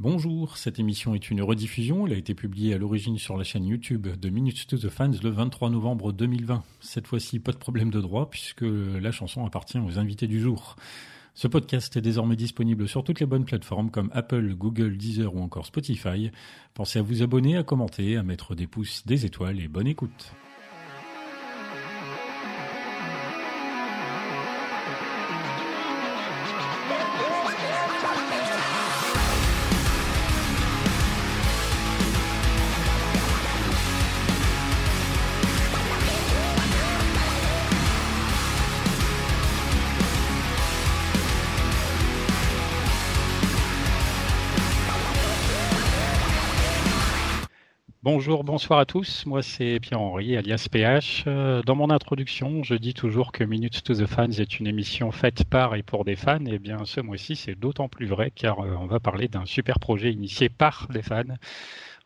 Bonjour, cette émission est une rediffusion. Elle a été publiée à l'origine sur la chaîne YouTube de Minutes to the Fans le 23 novembre 2020. Cette fois-ci, pas de problème de droit puisque la chanson appartient aux invités du jour. Ce podcast est désormais disponible sur toutes les bonnes plateformes comme Apple, Google, Deezer ou encore Spotify. Pensez à vous abonner, à commenter, à mettre des pouces, des étoiles et bonne écoute. Bonjour, bonsoir à tous. Moi, c'est Pierre-Henri, alias PH. Euh, dans mon introduction, je dis toujours que Minutes to the Fans est une émission faite par et pour des fans. Et eh bien, ce mois-ci, c'est d'autant plus vrai car euh, on va parler d'un super projet initié par des fans.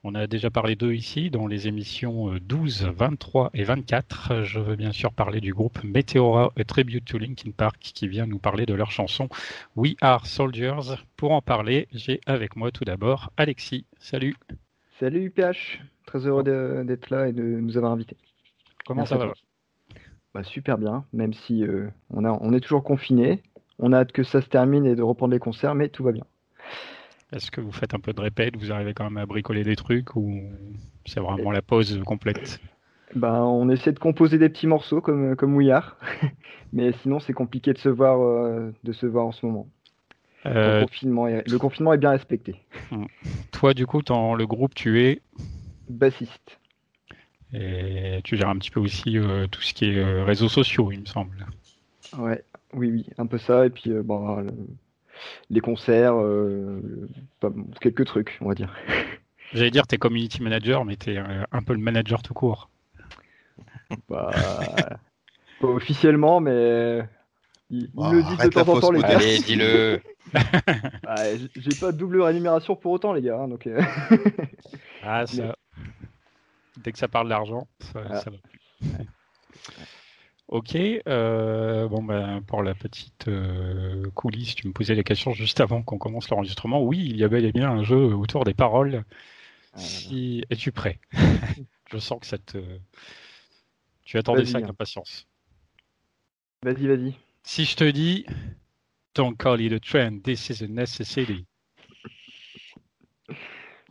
On a déjà parlé d'eux ici dans les émissions 12, euh, 23 et 24. Je veux bien sûr parler du groupe Meteora A Tribute to Linkin Park qui vient nous parler de leur chanson We Are Soldiers. Pour en parler, j'ai avec moi tout d'abord Alexis. Salut. Salut PH. Très heureux d'être là et de nous avoir invités. Comment ça va bah, Super bien, même si euh, on, a, on est toujours confiné. On a hâte que ça se termine et de reprendre les concerts, mais tout va bien. Est-ce que vous faites un peu de répète? Vous arrivez quand même à bricoler des trucs ou c'est vraiment la pause complète? Bah, on essaie de composer des petits morceaux comme, comme We Are, mais sinon c'est compliqué de se voir, euh, de se voir en ce moment. Euh, le, confinement est, le confinement est bien respecté. Hmm. Toi, du coup, dans le groupe, tu es bassiste. Et tu gères un petit peu aussi euh, tout ce qui est euh, réseaux sociaux, il me semble. Ouais, oui, oui, un peu ça. Et puis, euh, bon, les concerts, quelques trucs, on va dire. J'allais dire, tu es community manager, mais tu es un peu le manager tout court. Bah, pas officiellement, mais il, le dit de temps en temps, les gars. Allez, dis-le. bah, J'ai pas de double rémunération pour autant, les gars. Hein, donc, ah, ça. Dès que ça parle d'argent, ça, va. Ok, euh, bon ben pour la petite euh, coulisse, tu me posais la question juste avant qu'on commence l'enregistrement. Oui, il y a bel et bien un jeu autour des paroles. Ah, si... Es-tu prêt? Je sens que ça te. Tu attendais ça avec impatience. Vas-y, vas-y. Si je te dis, don't call it a trend, this is a necessity.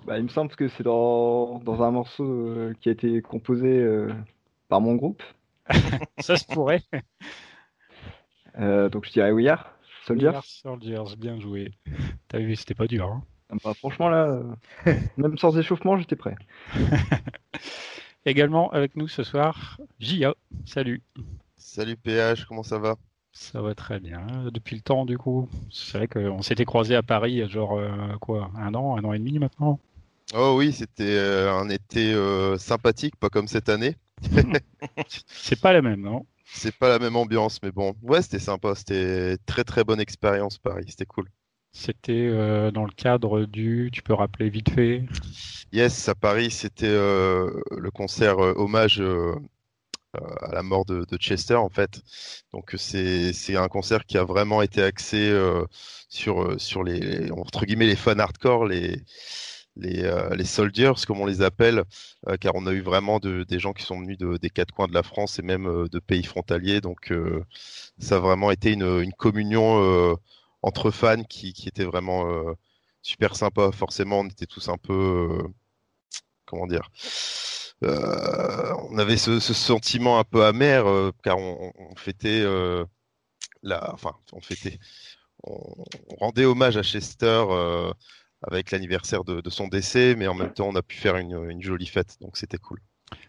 Bah, il me semble que c'est dans, dans un morceau euh, qui a été composé euh, par mon groupe. Ça se pourrait. Euh, donc je dirais We Are Soldiers. We Are Soldiers, bien joué. T'as vu, c'était pas dur. Hein ah, bah, franchement, là, même sans échauffement, j'étais prêt. Également avec nous ce soir, Jia. Salut. Salut PH, comment ça va? Ça va très bien. Depuis le temps, du coup, c'est vrai qu'on s'était croisé à Paris, il y a genre quoi, un an, un an et demi maintenant? Oh oui, c'était euh, un été euh, sympathique, pas comme cette année. c'est pas la même, non? C'est pas la même ambiance, mais bon, ouais, c'était sympa. C'était très très bonne expérience, Paris. C'était cool. C'était euh, dans le cadre du, tu peux rappeler vite fait? Yes, à Paris, c'était le concert hommage à la mort de, Chester, en fait. Donc c'est un concert qui a vraiment été axé sur sur les entre guillemets les fans hardcore, les les, euh, les soldiers, comme on les appelle, euh, car on a eu vraiment de, des gens qui sont venus de, des quatre coins de la France et même euh, de pays frontaliers. Donc ça a vraiment été une, communion entre fans qui, était vraiment super sympa. Forcément, on était tous un peu, comment dire, on avait ce, sentiment un peu amer car on, fêtait la, enfin, on fêtait, on, rendait hommage à Chester avec l'anniversaire de, son décès, mais en même temps, on a pu faire une, jolie fête, donc c'était cool.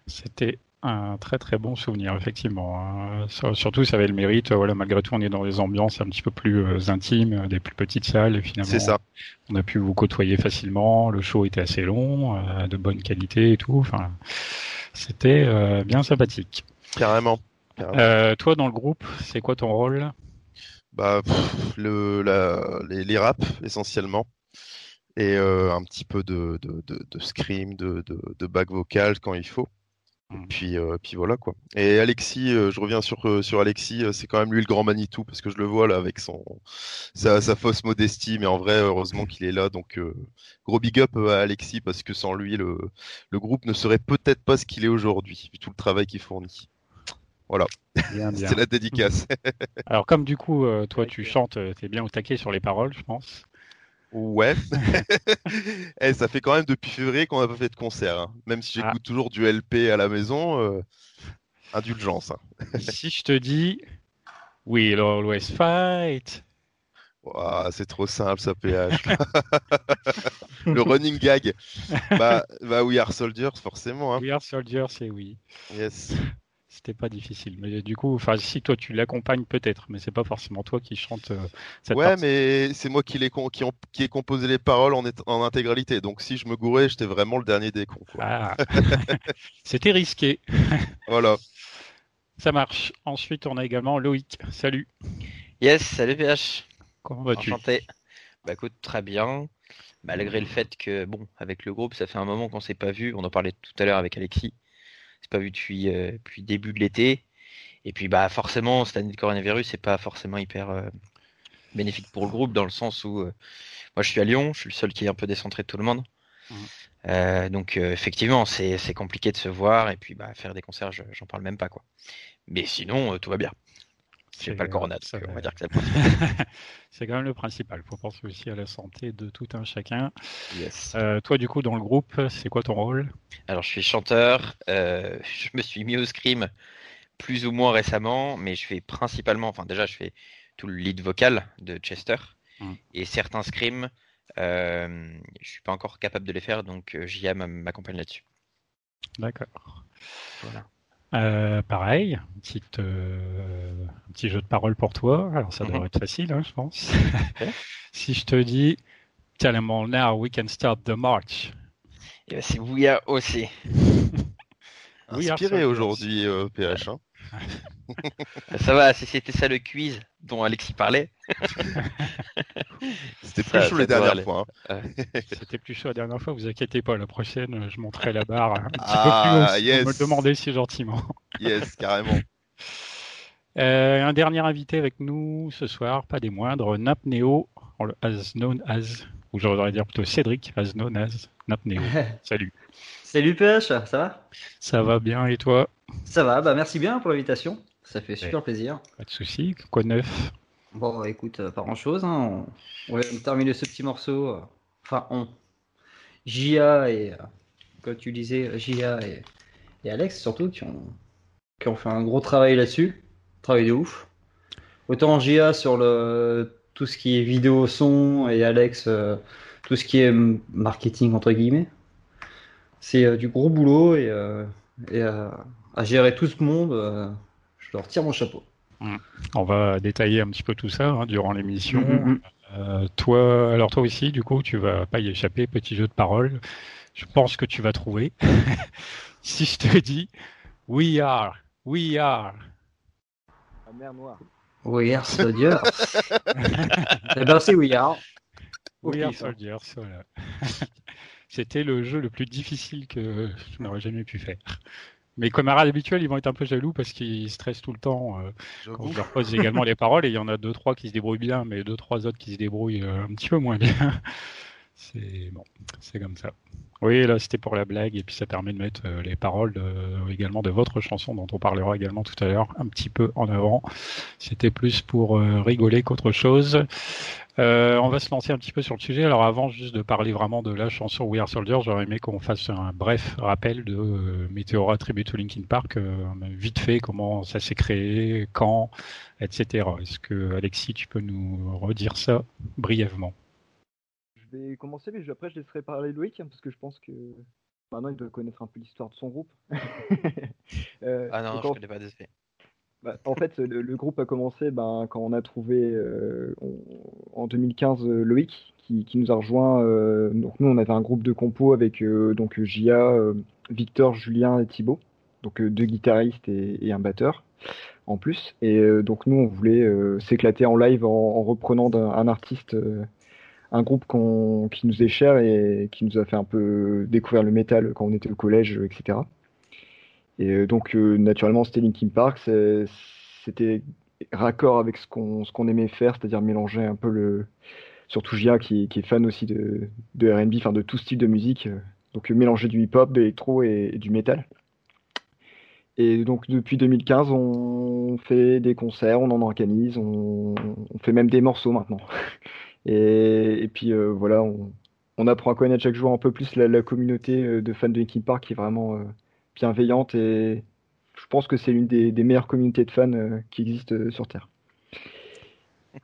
C'était un très très bon souvenir, effectivement. Hein. surtout, ça avait le mérite. Voilà, malgré tout, on est dans des ambiances un petit peu plus euh, intimes, des plus petites salles, et finalement, ça. on a pu vous côtoyer facilement. Le show était assez long, euh, de bonne qualité et tout. Enfin, c'était euh, bien sympathique. Carrément. toi, dans le groupe, c'est quoi ton rôle? Bah, le, les, les raps essentiellement et euh, un petit peu de, de, de, de scream, de, de, back vocal quand il faut. Et puis, puis voilà quoi. Et Alexis, je reviens sur, sur Alexis, c'est quand même lui le grand Manitou parce que je le vois là avec son sa, fausse modestie, mais en vrai, heureusement qu'il est là. Donc gros big up à Alexis parce que sans lui, le, le groupe ne serait peut-être pas ce qu'il est aujourd'hui, vu tout le travail qu'il fournit. Voilà, c'est la dédicace. Alors comme du coup, toi tu chantes, tu es bien au taquet sur les paroles, je pense. Ouais. Eh, ça fait quand même depuis février qu'on n'a pas fait de concert. Hein. Même si j'écoute ah. toujours du LP à la maison, euh, indulgence. Hein. si je te dis We'll always fight. c'est trop simple ça, PH. Le running gag. Bah, bah, We Are Soldiers, forcément. Hein. We Are Soldiers, c'est oui. Yes c'était pas difficile. Mais du coup, enfin, si toi tu l'accompagnes peut-être, mais c'est pas forcément toi qui chante euh, cette Ouais, mais c'est moi qui, les qui, ont... qui ai composé les paroles en, en intégralité. Donc si je me gourais, j'étais vraiment le dernier des cons. Ah. c'était risqué. voilà. Ça marche. Ensuite, on a également Loïc. Salut. Yes, salut PH. Comment vas-tu? Enchanté. Bah écoute, très bien. Malgré le fait que, bon, avec le groupe, ça fait un moment qu'on s'est pas vu. On en parlait tout à l'heure avec Alexis c'est pas vu depuis, euh, depuis début de l'été. Et puis bah forcément cette année de coronavirus c'est pas forcément hyper euh, bénéfique pour le groupe dans le sens où euh, moi je suis à Lyon, je suis le seul qui est un peu décentré de tout le monde. Mmh. donc effectivement c'est compliqué de se voir et puis bah faire des concerts j'en parle même pas quoi. Mais sinon tout va bien. J'ai pas le corona, on va dire que c'est C'est quand même le principal. Il faut penser aussi à la santé de tout un chacun. Euh, toi, du coup, dans le groupe, c'est quoi ton rôle? Alors, je suis chanteur. Euh, je me suis mis au scream plus ou moins récemment, mais je fais principalement, enfin déjà, je fais tout le lead vocal de Chester hum. et certains screams. Euh, je suis pas encore capable de les faire, donc euh, JA m'accompagne là-dessus. D'accord. Voilà. Euh, pareil, euh, un petit jeu de parole pour toi. Alors ça devrait mhm. être facile, hein, je pense. si je te dis, tell them all now, we can start the march. Eh ben, c'est We Are aussi. Inspiré aujourd'hui, euh, PH. Hein. ça va, si c'était ça le quiz dont Alexis parlait. C'était plus chaud la dernière fois. Hein. C'était plus chaud la dernière fois, vous inquiétez pas, la prochaine, je monterai la barre un petit ah, peu plus haut. Yes. me le demandez si gentiment. yes, carrément. Euh, un dernier invité avec nous ce soir, pas des moindres, Napneo, as known as, ou j'aurais dire plutôt Cédric, as known as Napneo. Salut. Salut PH, ça va? Ça va bien et toi? Ça va, bah merci bien pour l'invitation. Ça fait super plaisir. Pas de soucis, quoi de neuf? Bon, bah, écoute, euh, pas grand chose. Hein. On... va terminer ce petit morceau. Euh, enfin, on. Jia et. Euh, comme tu disais, Jia et, Alex surtout qui ont... qui ont fait un gros travail là-dessus. Travail de ouf. Autant Jia sur le tout ce qui est vidéo son et Alex tout ce qui est marketing entre guillemets c'est euh, du gros boulot et, euh, euh, à gérer tout ce monde, je leur tire mon chapeau. Mmh. On va détailler un petit peu tout ça hein, durant l'émission. Mmh, mmh, toi, alors toi aussi, du coup, tu vas pas y échapper, petit jeu de parole. Je pense que tu vas trouver. si je te dis We are, we are. La mer noire. We are soldiers. eh ben, c'est We are. We are soldiers, voilà. C'était le jeu le plus difficile que je n'aurais jamais pu faire. Mes camarades habituels, ils vont être un peu jaloux parce qu'ils stressent tout le temps euh, quand je leur pose également les paroles. Et il y en a deux, trois qui se débrouillent bien, mais deux, trois autres qui se débrouillent euh, un petit peu moins bien. c'est bon, c'est comme ça. Oui, là c'était pour la blague et puis ça permet de mettre euh, les paroles également de votre chanson dont on parlera également tout à l'heure un petit peu en avant. C'était plus pour rigoler qu'autre chose. Euh, on va se lancer un petit peu sur le sujet. Alors avant juste de parler vraiment de la chanson We Are Soldiers, j'aurais aimé qu'on fasse un bref rappel de euh, Meteora Tribute to Linkin Park, euh, vite fait comment ça s'est créé, quand, etc. Est-ce que Alexis, tu peux nous redire ça brièvement? Vais commencer, mais après je laisserai parler Loïc, hein, parce que je pense que maintenant il doit connaître un peu l'histoire de son groupe. ah non, je ne connais pas de fait. Bah, en fait, le, groupe a commencé ben, quand on a trouvé euh, en 2015 euh, Loïc qui, nous a rejoint. Euh, donc nous, on avait un groupe de compos avec donc Gia, Victor, Julien et Thibaut, donc deux guitaristes et, un batteur en plus. Et donc nous, on voulait s'éclater en live en, reprenant un, artiste, un groupe qui nous est cher et qui nous a fait un peu découvrir le métal quand on était au collège, etc. Et donc, naturellement, c'était Linkin Park. C'était raccord avec ce qu'on aimait faire, c'est-à-dire mélanger un peu le. Surtout Gia qui, est fan aussi de, RB, enfin de tout style de musique. Donc, mélanger du hip-hop, de l'électro et, du métal. Et donc depuis 2015, on fait des concerts, on en organise, on fait même des morceaux maintenant. Et, et puis euh, voilà, on, on, apprend à connaître chaque jour un peu plus la, la communauté euh, de fans de Linkin Park qui est vraiment euh, bienveillante et je pense que c'est l'une des, des, meilleures communautés de fans qui existent sur Terre.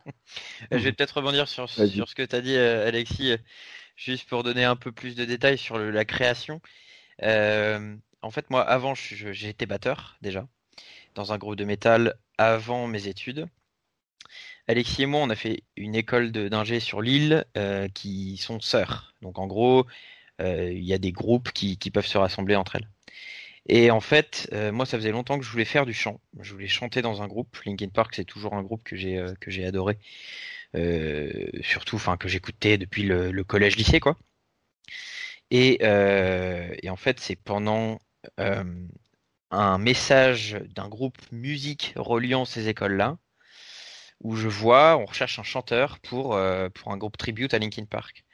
je vais peut-être rebondir sur, sur ce que tu as dit, Alexis, juste pour donner un peu plus de détails sur le, la création. Euh, en fait, moi, avant, été batteur déjà dans un groupe de métal avant mes études. Alexis et moi, on a fait une école d'ingé sur l'île euh, qui sont sœurs. Donc en gros, euh, il y a des groupes qui, peuvent se rassembler entre elles. Et en fait, euh, moi, ça faisait longtemps que je voulais faire du chant. Je voulais chanter dans un groupe. Linkin Park, c'est toujours un groupe que j'ai adoré, surtout, enfin que j'écoutais depuis le, collège-lycée, quoi. Et, en fait, c'est pendant un message d'un groupe musique reliant ces écoles-là, où je vois, on recherche un chanteur pour, euh, pour un groupe tribute à Linkin Park.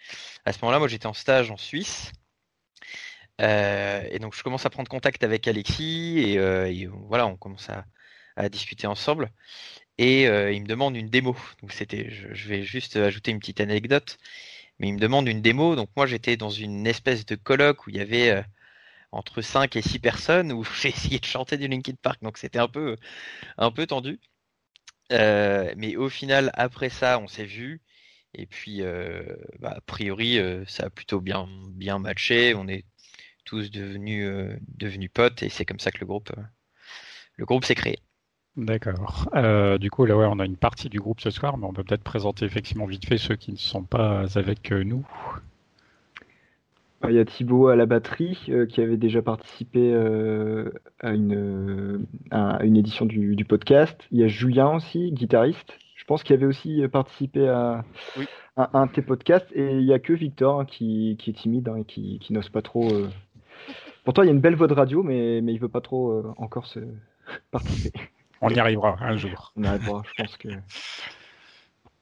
À ce moment-là, moi j'étais en stage en Suisse. Euh, et donc je commence à prendre contact avec Alexis et, voilà, on commence à, à discuter ensemble. Et il me demande une démo. Donc c'était, je, je, vais juste ajouter une petite anecdote, mais il me demande une démo. Donc moi j'étais dans une espèce de colloque où il y avait entre 5 et 6 personnes où j'ai essayé de chanter du Linkin Park, donc c'était un peu, un peu tendu. Euh, mais au final, après ça, on s'est vu. Et puis, euh, bah, a priori, euh, ça a plutôt bien, bien matché. On est tous devenus, devenus potes et c'est comme ça que le groupe, groupe s'est créé. D'accord. du coup, là, ouais, on a une partie du groupe ce soir, mais on peut peut-être présenter effectivement vite fait ceux qui ne sont pas avec nous. Il y a Thibaut à la batterie euh, qui avait déjà participé euh, à, une, une édition du, podcast. Il y a Julien aussi, guitariste. Je pense qu'il avait aussi participé à, un de tes podcasts. Et il n'y a que Victor hein, qui, est timide hein, et qui, n'ose pas trop. Euh. Pourtant, il y a une belle voix de radio, mais, mais il veut pas trop encore se participer. On y arrivera un jour. On y arrivera, je pense que.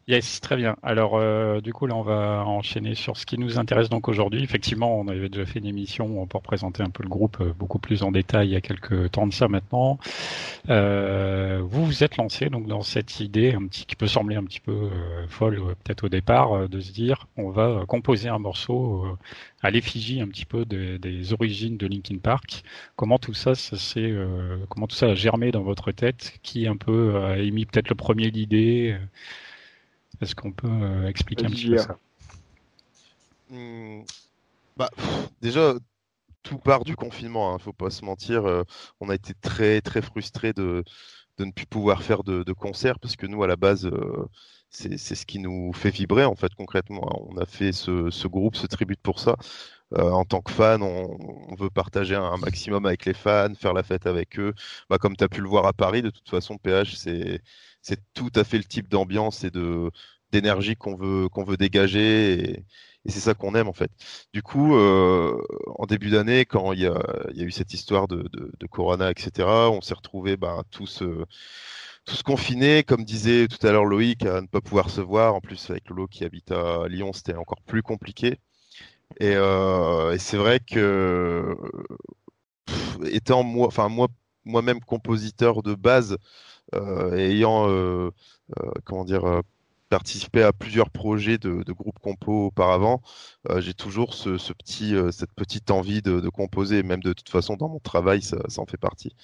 Yes, très bien. Alors, euh, du coup, là, on va enchaîner sur ce qui nous intéresse donc aujourd'hui. Effectivement, on avait déjà fait une émission pour présenter un peu le groupe euh, beaucoup plus en détail il y a quelques temps de ça maintenant. Euh, vous vous êtes lancé donc dans cette idée un petit qui peut sembler un petit peu euh, folle euh, peut-être au départ de se dire on va composer un morceau à l'effigie un petit peu des, des origines de Linkin Park. Comment tout ça, ça s'est comment tout ça a germé dans votre tête? Qui un peu a émis peut-être le premier l'idée est-ce qu'on peut euh, expliquer un petit peu ça? Hmm, bah, Déjà, tout part du confinement, il hein, ne faut pas se mentir. Euh, on a été très très frustrés de, de ne plus pouvoir faire de, de concerts parce que nous, à la base, euh, c'est ce qui nous fait vibrer en fait concrètement. Hein. On a fait ce, ce groupe, ce tribute pour ça. en tant que fan, on, on, veut partager un, maximum avec les fans, faire la fête avec eux. Bah, comme tu as pu le voir à Paris, de toute façon, PH, c'est c'est tout à fait le type d'ambiance et d'énergie qu'on veut dégager et, c'est ça qu'on aime en fait. Du coup, euh, en début d'année, quand il y a, eu cette histoire de, Corona, etc., on s'est retrouvés ben, tous euh, tous confinés, comme disait tout à l'heure Loïc, à ne pas pouvoir se voir. En plus, avec Lolo qui habite à Lyon, c'était encore plus compliqué. Et, euh, c'est vrai que étant moi-même compositeur de base, ayant euh, euh, comment dire participé à plusieurs projets de, de groupes compo auparavant, j'ai toujours ce, ce, petit, cette petite envie de, de, composer, même de toute façon dans mon travail, ça, ça en fait partie.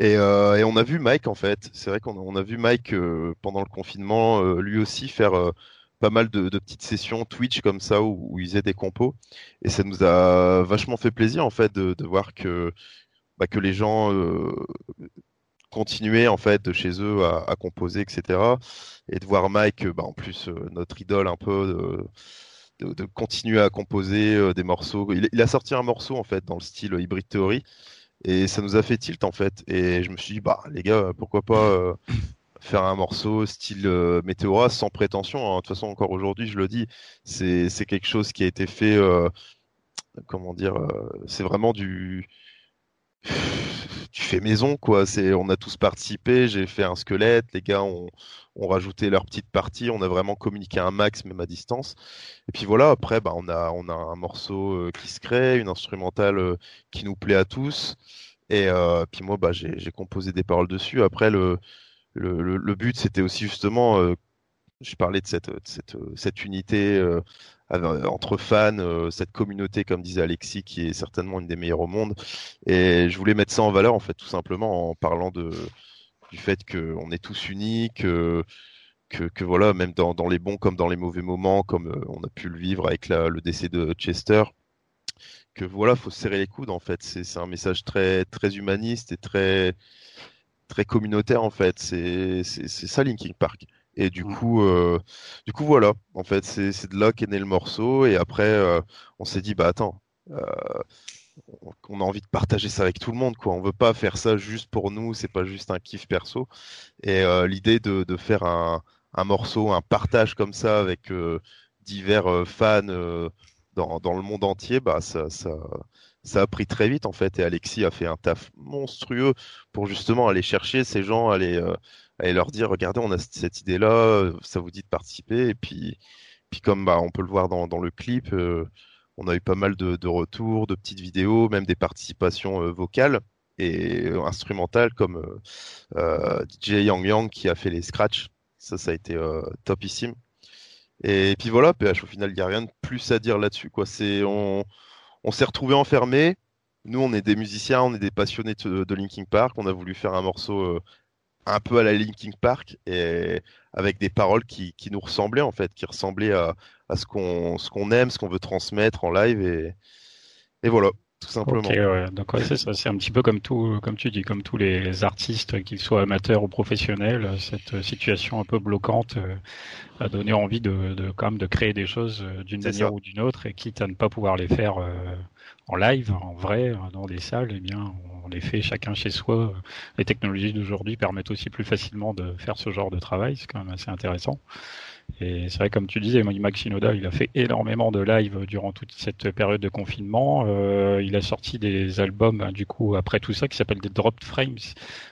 Et, euh, et, on a vu Mike en fait, c'est vrai qu'on on a vu Mike euh, pendant le confinement, euh, lui aussi faire pas mal de, de, petites sessions Twitch comme ça où, où, il faisait des compos, et ça nous a vachement fait plaisir en fait de, de voir que bah, que les gens continuer en fait de chez eux à, composer, etc. Et de voir Mike, bah, en plus euh, notre idole un peu, de, continuer à composer euh, des morceaux. Il, a sorti un morceau en fait dans le style Hybrid Theory et ça nous a fait tilt en fait. Et je me suis dit bah les gars, pourquoi pas euh, faire un morceau style Météora sans prétention. Hein. De toute façon encore aujourd'hui je le dis, c'est quelque chose qui a été fait. comment dire, c'est vraiment du tu fais maison quoi. C'est, on a tous participé. J'ai fait un squelette. Les gars ont, rajouté leur petite partie. On a vraiment communiqué un max, même à distance. Et puis voilà. Après, bah, on a, on a un morceau euh, qui se crée, une instrumentale euh, qui nous plaît à tous. Et euh, puis moi, bah, j'ai composé des paroles dessus. Après, le, le but, c'était aussi justement, je parlais de cette, cette, cette unité entre fans, cette communauté, comme disait Alexis, qui est certainement une des meilleures au monde. Et je voulais mettre ça en valeur, en fait, tout simplement, en parlant de, du fait qu'on est tous unis, que, que, voilà, même dans, dans, les bons comme dans les mauvais moments, comme on a pu le vivre avec le décès de Chester, que voilà, faut se serrer les coudes en fait. C'est un message très très humaniste et très très communautaire en fait. C'est ça Linkin Park. Et du mmh. coup, euh, du coup voilà, en fait, c'est de là qu'est né le morceau. Et après, euh, on s'est dit bah attends, euh, on a envie de partager ça avec tout le monde quoi. On veut pas faire ça juste pour nous. C'est pas juste un kiff perso. Et l'idée de, de, faire un, un, morceau, un partage comme ça avec divers fans dans, le monde entier, bah, ça, ça, a pris très vite en fait. Et Alexis a fait un taf monstrueux pour justement aller chercher ces gens, aller, euh, aller leur dire regardez, on a cette idée-là, ça vous dit de participer. Et puis, puis comme bah, on peut le voir dans, le clip, euh, on a eu pas mal de, retours, de petites vidéos, même des participations euh, vocales et instrumentales comme DJ Yang Yang qui a fait les scratchs. Ça, ça a été topissime. Et puis voilà, PH, au final, il n'y a rien de plus à dire là-dessus. Quoi. C'est, on, on s'est retrouvés enfermés. Nous, on est des musiciens, on est des passionnés de, Linkin Park. On a voulu faire un morceau euh, un peu à la Linkin Park et avec des paroles qui, qui nous ressemblaient en fait, qui ressemblaient à, à ce qu'on ce qu'on aime, ce qu'on veut transmettre en live et, et voilà tout simplement. Donc c'est ça, c'est un petit peu comme tout, comme tu dis, comme tous les artistes, qu'ils soient amateurs ou professionnels, cette situation un peu bloquante euh, a donné envie de, de quand même de créer des choses euh, d'une manière ou d'une autre, et quitte à ne pas pouvoir les faire euh, en live, en vrai, dans des salles, eh bien, on les fait chacun chez soi. Les technologies d'aujourd'hui permettent aussi plus facilement de faire ce genre de travail, c'est quand même assez intéressant. Et c'est vrai, comme tu disais, Max Shinoda, il a fait énormément de live durant toute cette période de confinement. Euh, il a sorti des albums, hein, du coup, après tout ça, qui s'appellent des Dropped Frames,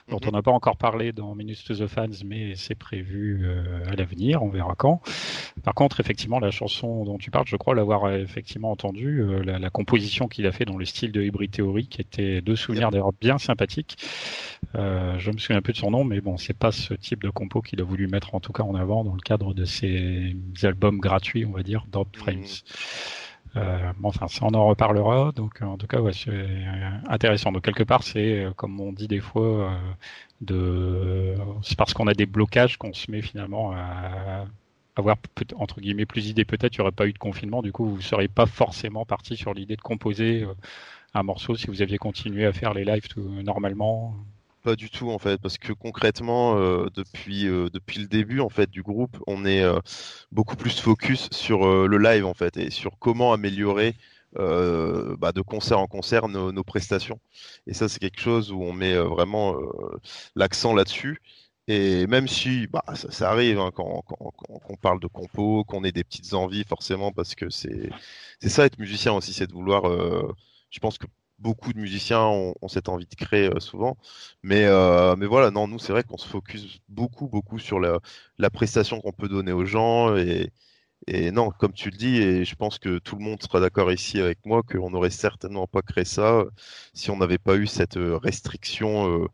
dont mhm. on n'a pas encore parlé dans Minutes to the Fans, mais c'est prévu euh, à l'avenir, on verra quand. Par contre, effectivement, la chanson dont tu parles, je crois l'avoir euh, effectivement entendue, euh, la, la, composition qu'il a fait dans le style de Hybrid Theory, qui était deux souvenirs d'ailleurs bien sympathiques. Euh, je me souviens un peu de son nom, mais bon, c'est pas ce type de compo qu'il a voulu mettre en tout cas en avant dans le cadre de ses albums gratuits, on va dire, Drop mhm. Frames. Euh, bon, enfin, ça on en reparlera. Donc, en tout cas, ouais, c'est intéressant. Donc, quelque part, c'est euh, comme on dit des fois, euh, de, c'est parce qu'on a des blocages qu'on se met finalement à avoir entre guillemets plus d'idées. Peut-être il n'y aurait pas eu de confinement. Du coup, vous ne seriez pas forcément parti sur l'idée de composer un morceau si vous aviez continué à faire les lives tout, normalement. Pas du tout en fait, parce que concrètement, euh, depuis, euh, depuis le début en fait du groupe, on est euh, beaucoup plus focus sur le live en fait et sur comment améliorer bah, de concert en concert nos, prestations. Et ça, c'est quelque chose où on met vraiment l'accent là-dessus. Et même si bah, ça, arrive hein, quand, on parle de compo, qu'on ait des petites envies forcément, parce que c'est ça être musicien aussi, c'est de vouloir. je pense que beaucoup de musiciens ont, cette envie de créer euh, souvent. Mais, euh, mais voilà, non, nous, c'est vrai qu'on se focus beaucoup, beaucoup sur la, prestation qu'on peut donner aux gens. Et, et, non, comme tu le dis, et je pense que tout le monde sera d'accord ici avec moi, qu'on n'aurait certainement pas créé ça euh, si on n'avait pas eu cette restriction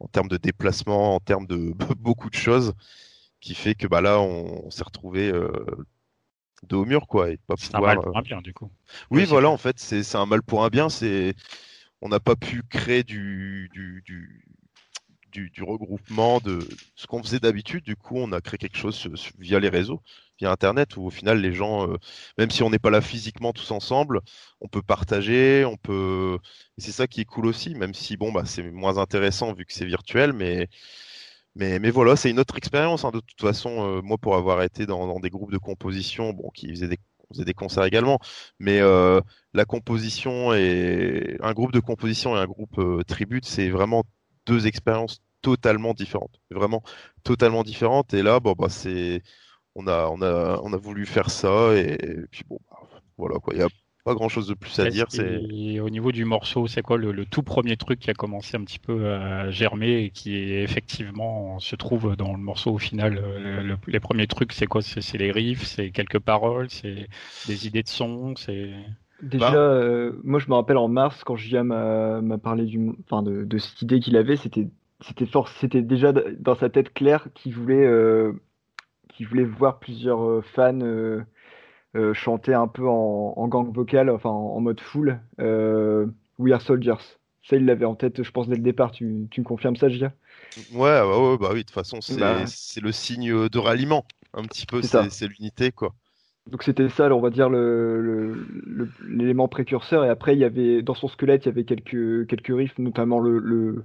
en termes de déplacement, en termes de beaucoup de choses, qui fait que bah, là, on, s'est retrouvé de haut mur quoi et pas un mal pour un bien du coup. Oui, voilà en fait c'est un mal pour un bien c'est on n'a pas pu créer du du, du, du, regroupement de ce qu'on faisait d'habitude. Du coup on a créé quelque chose via les réseaux via internet où au final les gens euh, même si on n'est pas là physiquement tous ensemble on peut partager on peut et c'est ça qui est cool aussi même si bon bah c'est moins intéressant vu que c'est virtuel mais mais, mais voilà, c'est une autre expérience. Hein, de toute façon, euh, moi, pour avoir été dans, dans, des groupes de composition, bon, qui faisaient des, des concerts également, mais euh, la composition et un groupe de composition et un groupe euh, tribute, c'est vraiment deux expériences totalement différentes, vraiment totalement différentes. Et là, bon, bah, c'est, on a, on a, on a voulu faire ça et, puis bon, bah, voilà quoi. Il y a pas grand chose de plus à dire. C'est Et au niveau du morceau, c'est quoi le, le tout premier truc qui a commencé un petit peu à germer et qui est effectivement se trouve dans le morceau au final le- le- Les premiers trucs, c'est quoi? C'est c'est les riffs, c'est quelques paroles, c'est des idées de son, c'est. Déjà, Bah. euh, moi je me rappelle en mars quand Gia m'a m'a parlé du, enfin de, de cette idée qu'il avait, c'était c'était fort, c'était déjà dans sa tête claire qu'il voulait euh, qu'il voulait voir plusieurs euh, fans euh, euh, chanter un peu en, en gang vocal, enfin en, en mode full, euh, We Are Soldiers. Ça, il l'avait en tête, je pense, dès le départ. Tu, tu me confirmes ça, Gia? ouais, ouais, ouais, bah oui. De toute façon, c'est Bah. le signe de ralliement. Un petit peu, C'est l'unité, quoi. Donc c'était ça, on va dire le le- le- l'élément précurseur. Et après, il y avait dans son squelette, il y avait quelques quelques riffs, notamment le, le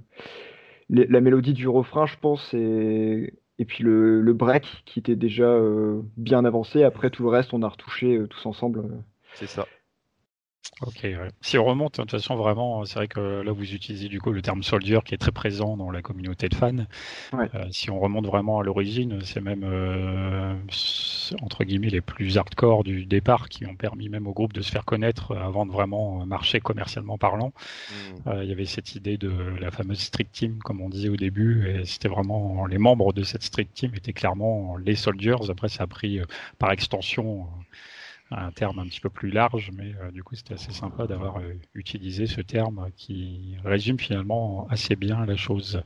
la mélodie du refrain, je pense, et et puis le, break qui était déjà euh, bien avancé. Après tout le reste, on a retouché euh, tous ensemble. euh. C'est ça. Ok. ouais. Si on remonte, de toute façon, vraiment, c'est vrai que là, vous utilisez du coup le terme soldier qui est très présent dans la communauté de fans. Ouais. Euh, si on remonte vraiment à l'origine, c'est même euh, entre guillemets les plus hardcore du départ qui ont permis même au groupe de se faire connaître avant de vraiment marcher commercialement parlant. Mm. Euh, il y avait cette idée de la fameuse street team, comme on disait au début, et c'était vraiment les membres de cette street team étaient clairement les soldiers. Après, ça a pris euh, par extension un terme un petit peu plus large, mais euh, du coup, c'était assez sympa d'avoir euh, utilisé ce terme qui résume finalement assez bien la chose.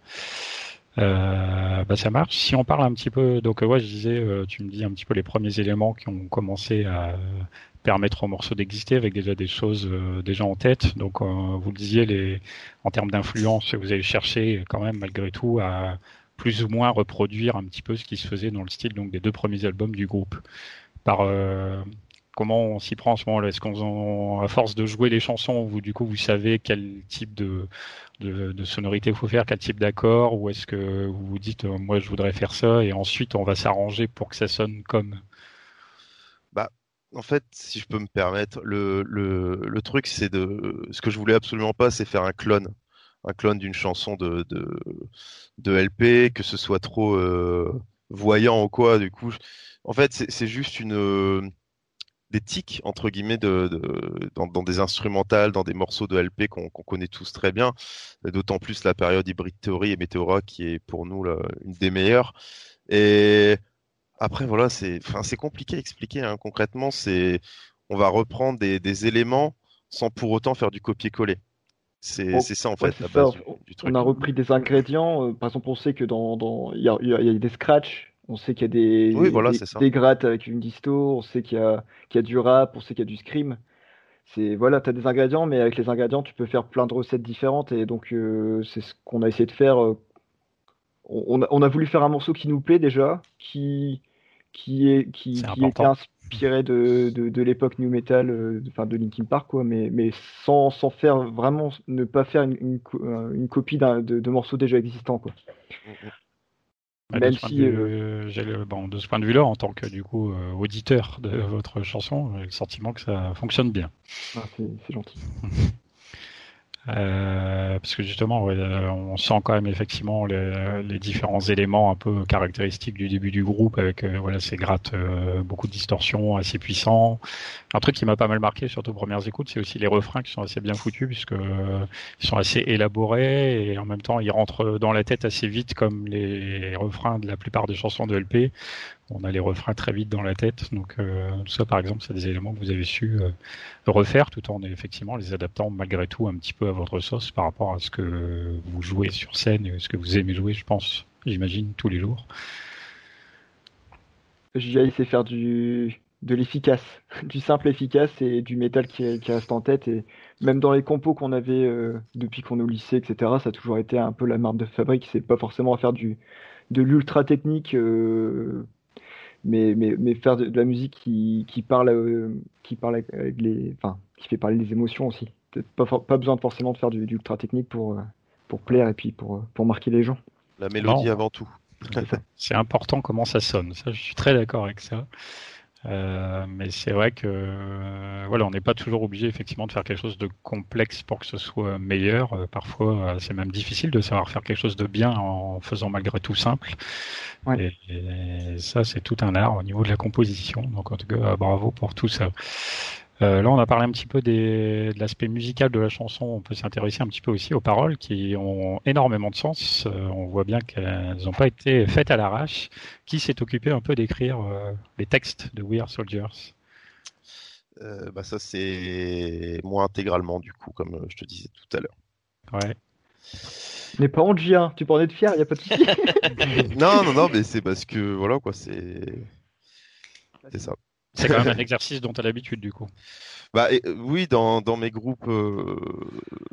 Euh, bah ça marche. Si on parle un petit peu, donc ouais, je disais, tu me dis un petit peu les premiers éléments qui ont commencé à permettre au morceau d'exister avec déjà des choses déjà en tête. Donc, vous le disiez, les, en termes d'influence, vous allez chercher quand même malgré tout à plus ou moins reproduire un petit peu ce qui se faisait dans le style donc des deux premiers albums du groupe. Par comment on s'y prend en ce moment-là? Est-ce qu'on, à force de jouer les chansons, vous du coup vous savez quel type de sonorité il faut faire, quel type d'accord, ou est-ce que vous vous dites euh, moi je voudrais faire ça et ensuite on va s'arranger pour que ça sonne comme? En fait, si je peux me permettre, le, truc, c'est de. Ce que je voulais absolument pas, c'est faire un clone. Un clone d'une chanson de, LP, que ce soit trop euh, voyant ou quoi. Du coup, en fait, c'est juste une. Des tics, entre guillemets, de, de- dans, dans des instrumentales, dans des morceaux de LP qu'on connaît tous très bien. D'autant plus la période Hybrid Theory et Meteora qui est pour nous là, une des meilleures. Et. Après, voilà, c'est enfin, c'est compliqué à expliquer. hein. Concrètement, c'est on va reprendre des, des éléments sans pour autant faire du copier-coller. C'est c'est ça, en fait, la base du, du truc. On a repris des ingrédients. euh, par exemple, on sait que dans, dans, il y a, y a- il y a des scratchs. On sait qu'il y a des, Oui, voilà, des, grattes avec une disto. On sait qu'il y a, qu'il y a du rap. On sait qu'il y a du scream. C'est, voilà, tu as des ingrédients, mais avec les ingrédients, tu peux faire plein de recettes différentes. Et donc, euh, c'est ce qu'on a essayé de faire. euh, on, on a, on a voulu faire un morceau qui nous plaît déjà, qui, qui est, qui, qui était inspiré de, de, de l'époque new metal, euh, de- enfin de Linkin Park, quoi, mais, mais sans, sans faire vraiment, ne pas faire une, une, co- une copie d'un, de, de morceaux déjà existants, quoi. Bah, Même de, si, de, euh, vue, euh, bon, de ce point de vue-là, en tant que du coup euh, auditeur de votre chanson, j'ai le sentiment que ça fonctionne bien. Ah, c'est gentil. Euh, parce que justement, euh, on sent quand même effectivement les, les différents éléments un peu caractéristiques du début du groupe, avec euh, voilà ces grattes, beaucoup de distorsions, assez puissants. Un truc qui m'a pas mal marqué, surtout aux premières écoutes, c'est aussi les refrains qui sont assez bien foutus, puisque ils sont assez élaborés et en même temps ils rentrent dans la tête assez vite, comme les refrains de la plupart des chansons de LP. On a les refrains très vite dans la tête, donc euh, ça, par exemple, c'est des éléments que vous avez su euh, refaire, tout en effectivement les adaptant malgré tout un petit peu à votre sauce par rapport à ce que vous jouez sur scène et ce que vous aimez jouer, je pense, j'imagine, tous les jours. J'ai essayé de faire du, de l'efficace, du simple efficace et du métal qui, reste en tête. Et même dans les compos qu'on avait euh, depuis qu'on est au lycée, etc., ça a toujours été un peu la marque de fabrique. C'est pas forcément à faire du, de l'ultra technique, mais, mais, mais faire de, de la musique qui, qui parle, euh, qui parle avec, les, enfin, qui fait parler les émotions aussi. Peut-être Pas, pas besoin de forcément de faire du, du ultra technique pour, euh, pour plaire et puis pour, pour marquer les gens. La mélodie Non. avant tout. C'est important comment ça sonne. Ça, je suis très d'accord avec ça. Euh, mais c'est vrai que euh, voilà, on n'est pas toujours obligé effectivement de faire quelque chose de complexe pour que ce soit meilleur. Euh, parfois, euh, c'est même difficile de savoir faire quelque chose de bien en faisant malgré tout simple. Ouais. Et, et ça, c'est tout un art au niveau de la composition. Donc en tout cas, bravo pour tout ça. Euh, là, on a parlé un petit peu des, de l'aspect musical de la chanson. On peut s'intéresser un petit peu aussi aux paroles qui ont énormément de sens. Euh, on voit bien qu'elles n'ont pas été faites à l'arrache. Qui s'est occupé un peu d'écrire euh, les textes de We Are Soldiers? Euh, bah ça c'est moi intégralement du coup, comme euh, je te disais tout à l'heure. Ouais. Mais pas J1, tu peux en être fier, il a pas de souci. non, non, non, mais c'est parce que voilà quoi, c'est c'est ça. C'est quand même un exercice dont tu as l'habitude du coup. Bah et, euh, oui, dans, dans mes groupes euh,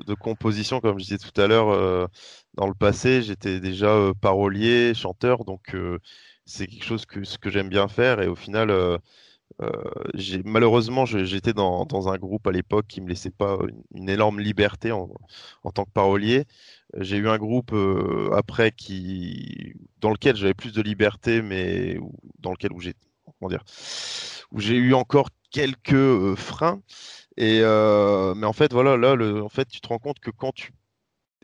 de composition, comme je disais tout à l'heure, euh, dans le passé, j'étais déjà euh, parolier, chanteur, donc c'est quelque chose que ce que j'aime bien faire. Et au final, j'ai malheureusement, j'étais dans, dans un groupe à l'époque qui me laissait pas une, une énorme liberté en, en tant que parolier. J'ai eu un groupe après qui dans lequel j'avais plus de liberté, mais dans lequel où j'ai dire, où j'ai eu encore quelques euh, freins. Et euh, mais en fait, voilà, là, le, en fait, tu te rends compte que quand tu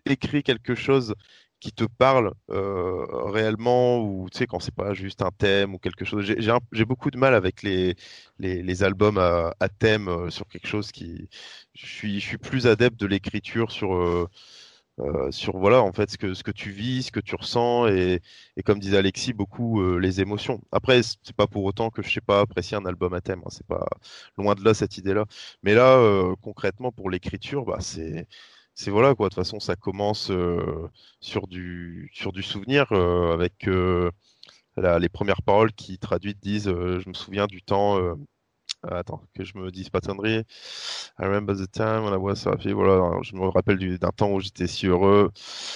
écris quelque chose qui te parle euh, réellement, ou tu sais, quand c'est pas juste un thème ou quelque chose, j'ai beaucoup de mal avec les, les, albums à, à thème sur quelque chose qui. Je suis, je suis plus adepte de l'écriture sur. Euh, sur voilà en fait ce que ce que tu vis, ce que tu ressens et, et comme disait Alexis beaucoup euh, les émotions. Après c'est pas pour autant que je sais pas apprécier un album à thème, hein, c'est pas loin de là cette idée-là. Mais là euh, concrètement pour l'écriture, bah c'est c'est voilà quoi. De toute façon ça commence sur du sur du souvenir avec les premières paroles qui traduites disent je me souviens du temps Attends, que je me dise pas conneries. I remember the time when I was happy. Voilà, je me rappelle du- d'un temps où j'étais si heureux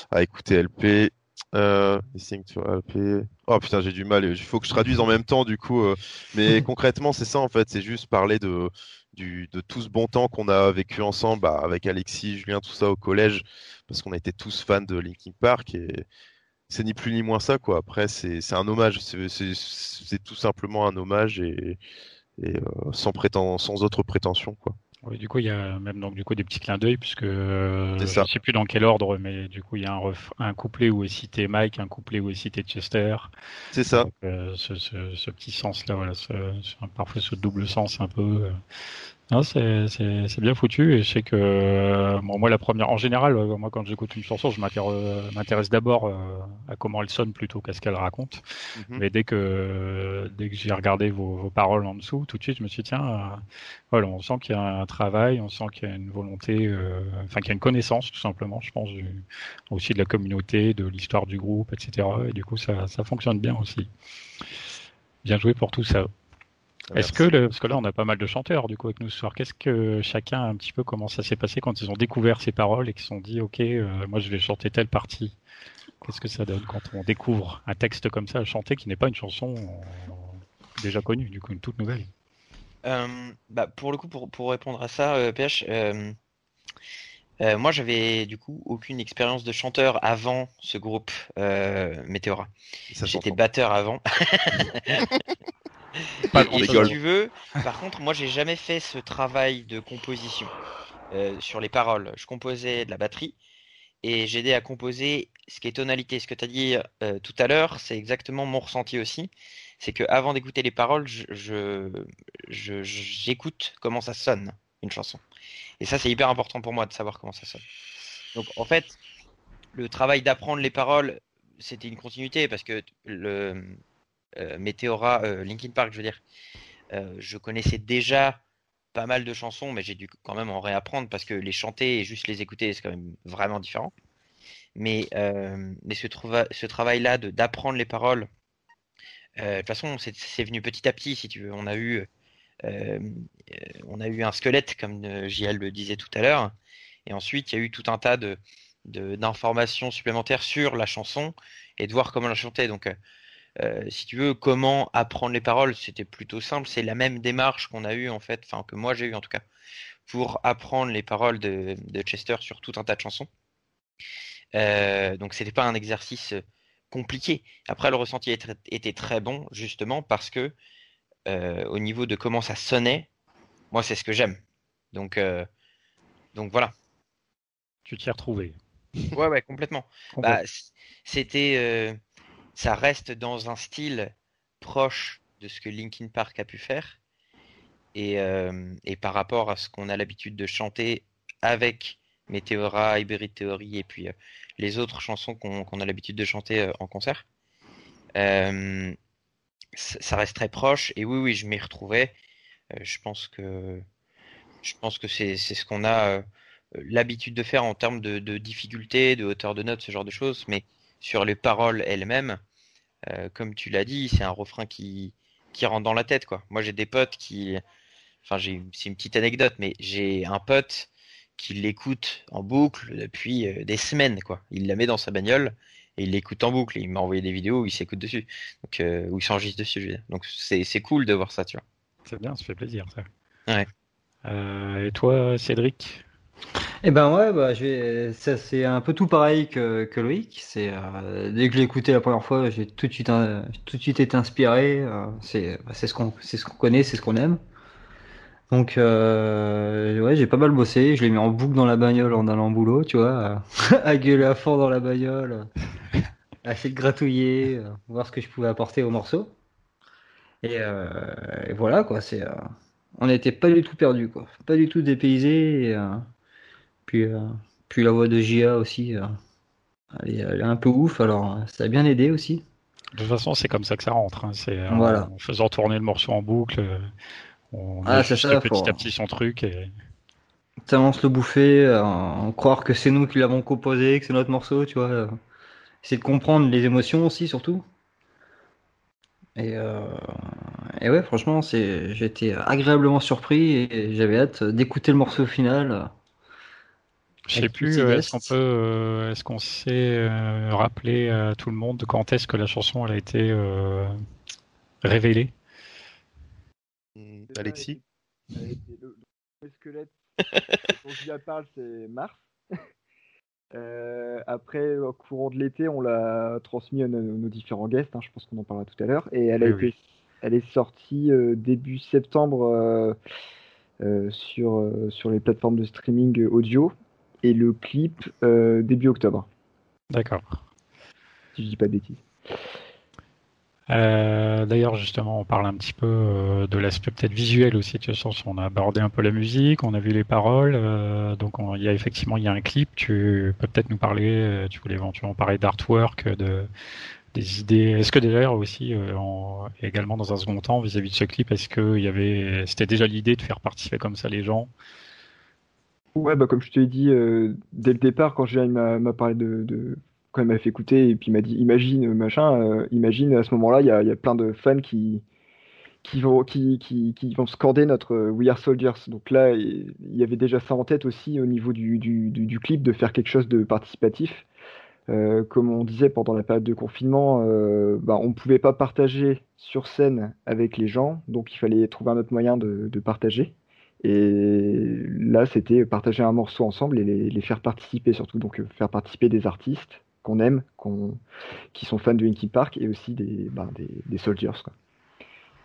à écouter LP. Euh, listening to LP. Oh putain, j'ai du mal. Il faut que je traduise en même temps, du coup. euh, mais concrètement, c'est ça en fait. C'est juste parler de, du, de tout ce bon temps qu'on a vécu ensemble, bah, avec Alexis, Julien, tout ça au collège, parce qu'on était tous fans de Linkin Park et c'est ni plus ni moins ça, quoi. Après, c'est un hommage. C'est tout simplement un hommage et, et euh, sans préten- sans autre prétention, quoi. Oui, du coup, il y a même donc du coup des petits clins d'œil puisque euh, je ne sais plus dans quel ordre, mais du coup il y a un, ref- un couplet où est cité Mike, un couplet où est cité Chester. C'est ça. Donc, euh, ce, ce, ce petit sens-là, voilà, ce, ce- parfois ce double sens un peu. euh. C'est bien foutu et je sais que euh, bon, moi la première, en général, euh, moi quand j'écoute une chanson, je euh, m'intéresse d'abord à comment elle sonne plutôt qu'à ce qu'elle raconte. Mhm. Mais dès que dès que j'ai regardé vos, vos paroles en dessous, tout de suite je me suis dit tiens, euh, voilà, on sent qu'il y a un travail, on sent qu'il y a une volonté, euh, enfin qu'il y a une connaissance tout simplement, je pense du, aussi de la communauté, de l'histoire du groupe, etc. Et du coup ça ça fonctionne bien aussi. Bien joué pour tout ça. Est-ce que, le, parce que là, on a pas mal de chanteurs du coup avec nous ce soir. Qu'est-ce que chacun un petit peu comment ça s'est passé quand ils ont découvert ces paroles et qu'ils se sont dit, ok, euh, moi je vais chanter telle partie. Qu'est-ce que ça donne quand on découvre un texte comme ça à chanter qui n'est pas une chanson euh, déjà connue, du coup une toute nouvelle? Euh, bah, pour le coup, pour, pour répondre à ça, euh, PH, euh, euh, moi j'avais du coup aucune expérience de chanteur avant ce groupe euh, Météora. J'étais batteur avant. Pas Et- si tu veux, par contre, moi j'ai jamais fait ce travail de composition euh, sur les paroles. Je composais de la batterie et j'aidais à composer ce qui est tonalité. Ce que tu as dit euh, tout à l'heure, c'est exactement mon ressenti aussi. C'est que avant d'écouter les paroles, je, je- je- j'écoute comment ça sonne une chanson. Et ça, c'est hyper important pour moi de savoir comment ça sonne. Donc en fait, le travail d'apprendre les paroles, c'était une continuité parce que le Meteora, euh, Linkin Park, je veux dire, euh, je connaissais déjà pas mal de chansons, mais j'ai dû quand même en réapprendre parce que les chanter et juste les écouter, c'est quand même vraiment différent. Mais, euh, mais ce, trava- ce travail-là d'apprendre les paroles, euh, de toute façon, c'est venu petit à petit, si tu veux. On a eu, euh, euh, on a eu un squelette, comme euh, JL le disait tout à l'heure, et ensuite il y a eu tout un tas de- d'informations supplémentaires sur la chanson et de voir comment la chanter. Donc, euh, euh, si tu veux, comment apprendre les paroles, c'était plutôt simple. C'est la même démarche qu'on a eu en fait, enfin que moi j'ai eu en tout cas, pour apprendre les paroles de, de Chester sur tout un tas de chansons. Euh, donc c'était pas un exercice compliqué. Après, le ressenti était, très bon justement parce que euh, au niveau de comment ça sonnait, moi c'est ce que j'aime. Donc, euh, donc voilà. Tu t'y es retrouvé. Ouais, ouais, complètement. Bah, c'était, euh, ça reste dans un style proche de ce que Linkin Park a pu faire, et, euh, et par rapport à ce qu'on a l'habitude de chanter avec Meteora, Hybrid Theory et puis euh, les autres chansons qu'on a l'habitude de chanter euh, en concert, ça reste très proche. Et oui, oui, je m'y retrouvais. Je pense que que c'est ce qu'on a l'habitude de faire en termes de, de difficulté, de hauteur de note, ce genre de choses. Mais sur les paroles elles-mêmes, euh, comme tu l'as dit, c'est un refrain qui qui rentre dans la tête, quoi. Moi, j'ai des potes qui, enfin, j'ai, c'est une petite anecdote, mais j'ai un pote qui l'écoute en boucle depuis euh, des semaines, quoi. Il la met dans sa bagnole et il l'écoute en boucle. Et il m'a envoyé des vidéos où il s'écoute dessus, donc euh, où il s'enregistre dessus. je veux dire. Donc c'est c'est cool de voir ça, tu vois. C'est bien, ça fait plaisir ça. Ouais. Et toi, Cédric? Eh ben ouais, bah, ça c'est un peu tout pareil que, Loïc. C'est euh, dès que je l'ai écouté la première fois, j'ai tout de suite, euh, j'ai tout de suite été inspiré. euh, c'est bah, c'est ce qu'on c'est ce qu'on connaît, c'est ce qu'on aime. Donc ouais, j'ai pas mal bossé. Je l'ai mis en boucle dans la bagnole en allant au boulot, tu vois, à, gueuler à fond dans la bagnole, à essayer de gratouiller, voir ce que je pouvais apporter au morceau. Et, voilà quoi, c'est on n'était pas du tout perdu quoi, pas du tout dépaysé. Puis, euh, puis la voix de Gia aussi, euh, elle est, elle est un peu ouf, alors euh, ça a bien aidé aussi. De toute façon, c'est comme ça que ça rentre. hein. C'est Voilà. en faisant tourner le morceau en boucle, on Ah, ajuste c'est ça, petit faut- à petit son truc. Et... Se le bouffer, euh, en croire que c'est nous qui l'avons composé, que c'est notre morceau, tu vois. euh, Essayer de comprendre les émotions aussi, surtout. Et, euh, et ouais, franchement, c'est, j'ai été agréablement surpris et j'avais hâte d'écouter le morceau final. Je sais plus, euh, est-ce qu'on peut, euh, est-ce qu'on sait euh, rappeler à tout le monde quand est-ce que la chanson elle a été euh, révélée? Alexis? Le, le squelette dont je la parle, c'est Mars. Euh, après, au courant de l'été, on l'a transmis à nos, nos différents guests. hein, je pense qu'on en parlera tout à l'heure. Et elle a Oui, été, oui. elle est sortie euh, début septembre euh, euh, sur euh, sur les plateformes de streaming audio et le clip euh, début octobre, D'accord. si je dis pas de bêtises. Euh, D'ailleurs, justement, on parle un petit peu euh, de l'aspect peut-être visuel aussi de cette chanson. On a abordé un peu la musique, on a vu les paroles. euh, donc, on- il y a effectivement il y a un clip. Tu peux peut-être nous parler. Tu voulais éventuellement parler d'artwork, de des idées. Est-ce que d'ailleurs aussi, en- également dans un second temps, vis-à-vis de ce clip, est-ce que il y avait, c'était déjà l'idée de faire participer comme ça les gens Ouais, bah comme je te l'ai dit euh, dès le départ, quand il m'a parlé de, quand il m'a fait écouter et puis il m'a dit imagine machin, euh, imagine à ce moment-là, il y a, y a plein de fans qui qui vont qui, qui, vont notre euh, We Are Soldiers. Donc là, il y avait déjà ça en tête aussi au niveau du, du, clip de faire quelque chose de participatif. Comme on disait pendant la période de confinement, bah, on ne pouvait pas partager sur scène avec les gens, donc il fallait trouver un autre moyen de, de partager. Et là, c'était partager un morceau ensemble et les, les faire participer surtout. Donc euh, faire participer des artistes qu'on aime, qu'on, qui sont fans de Linkin Park et aussi des, bah, des, des Soldiers. Quoi.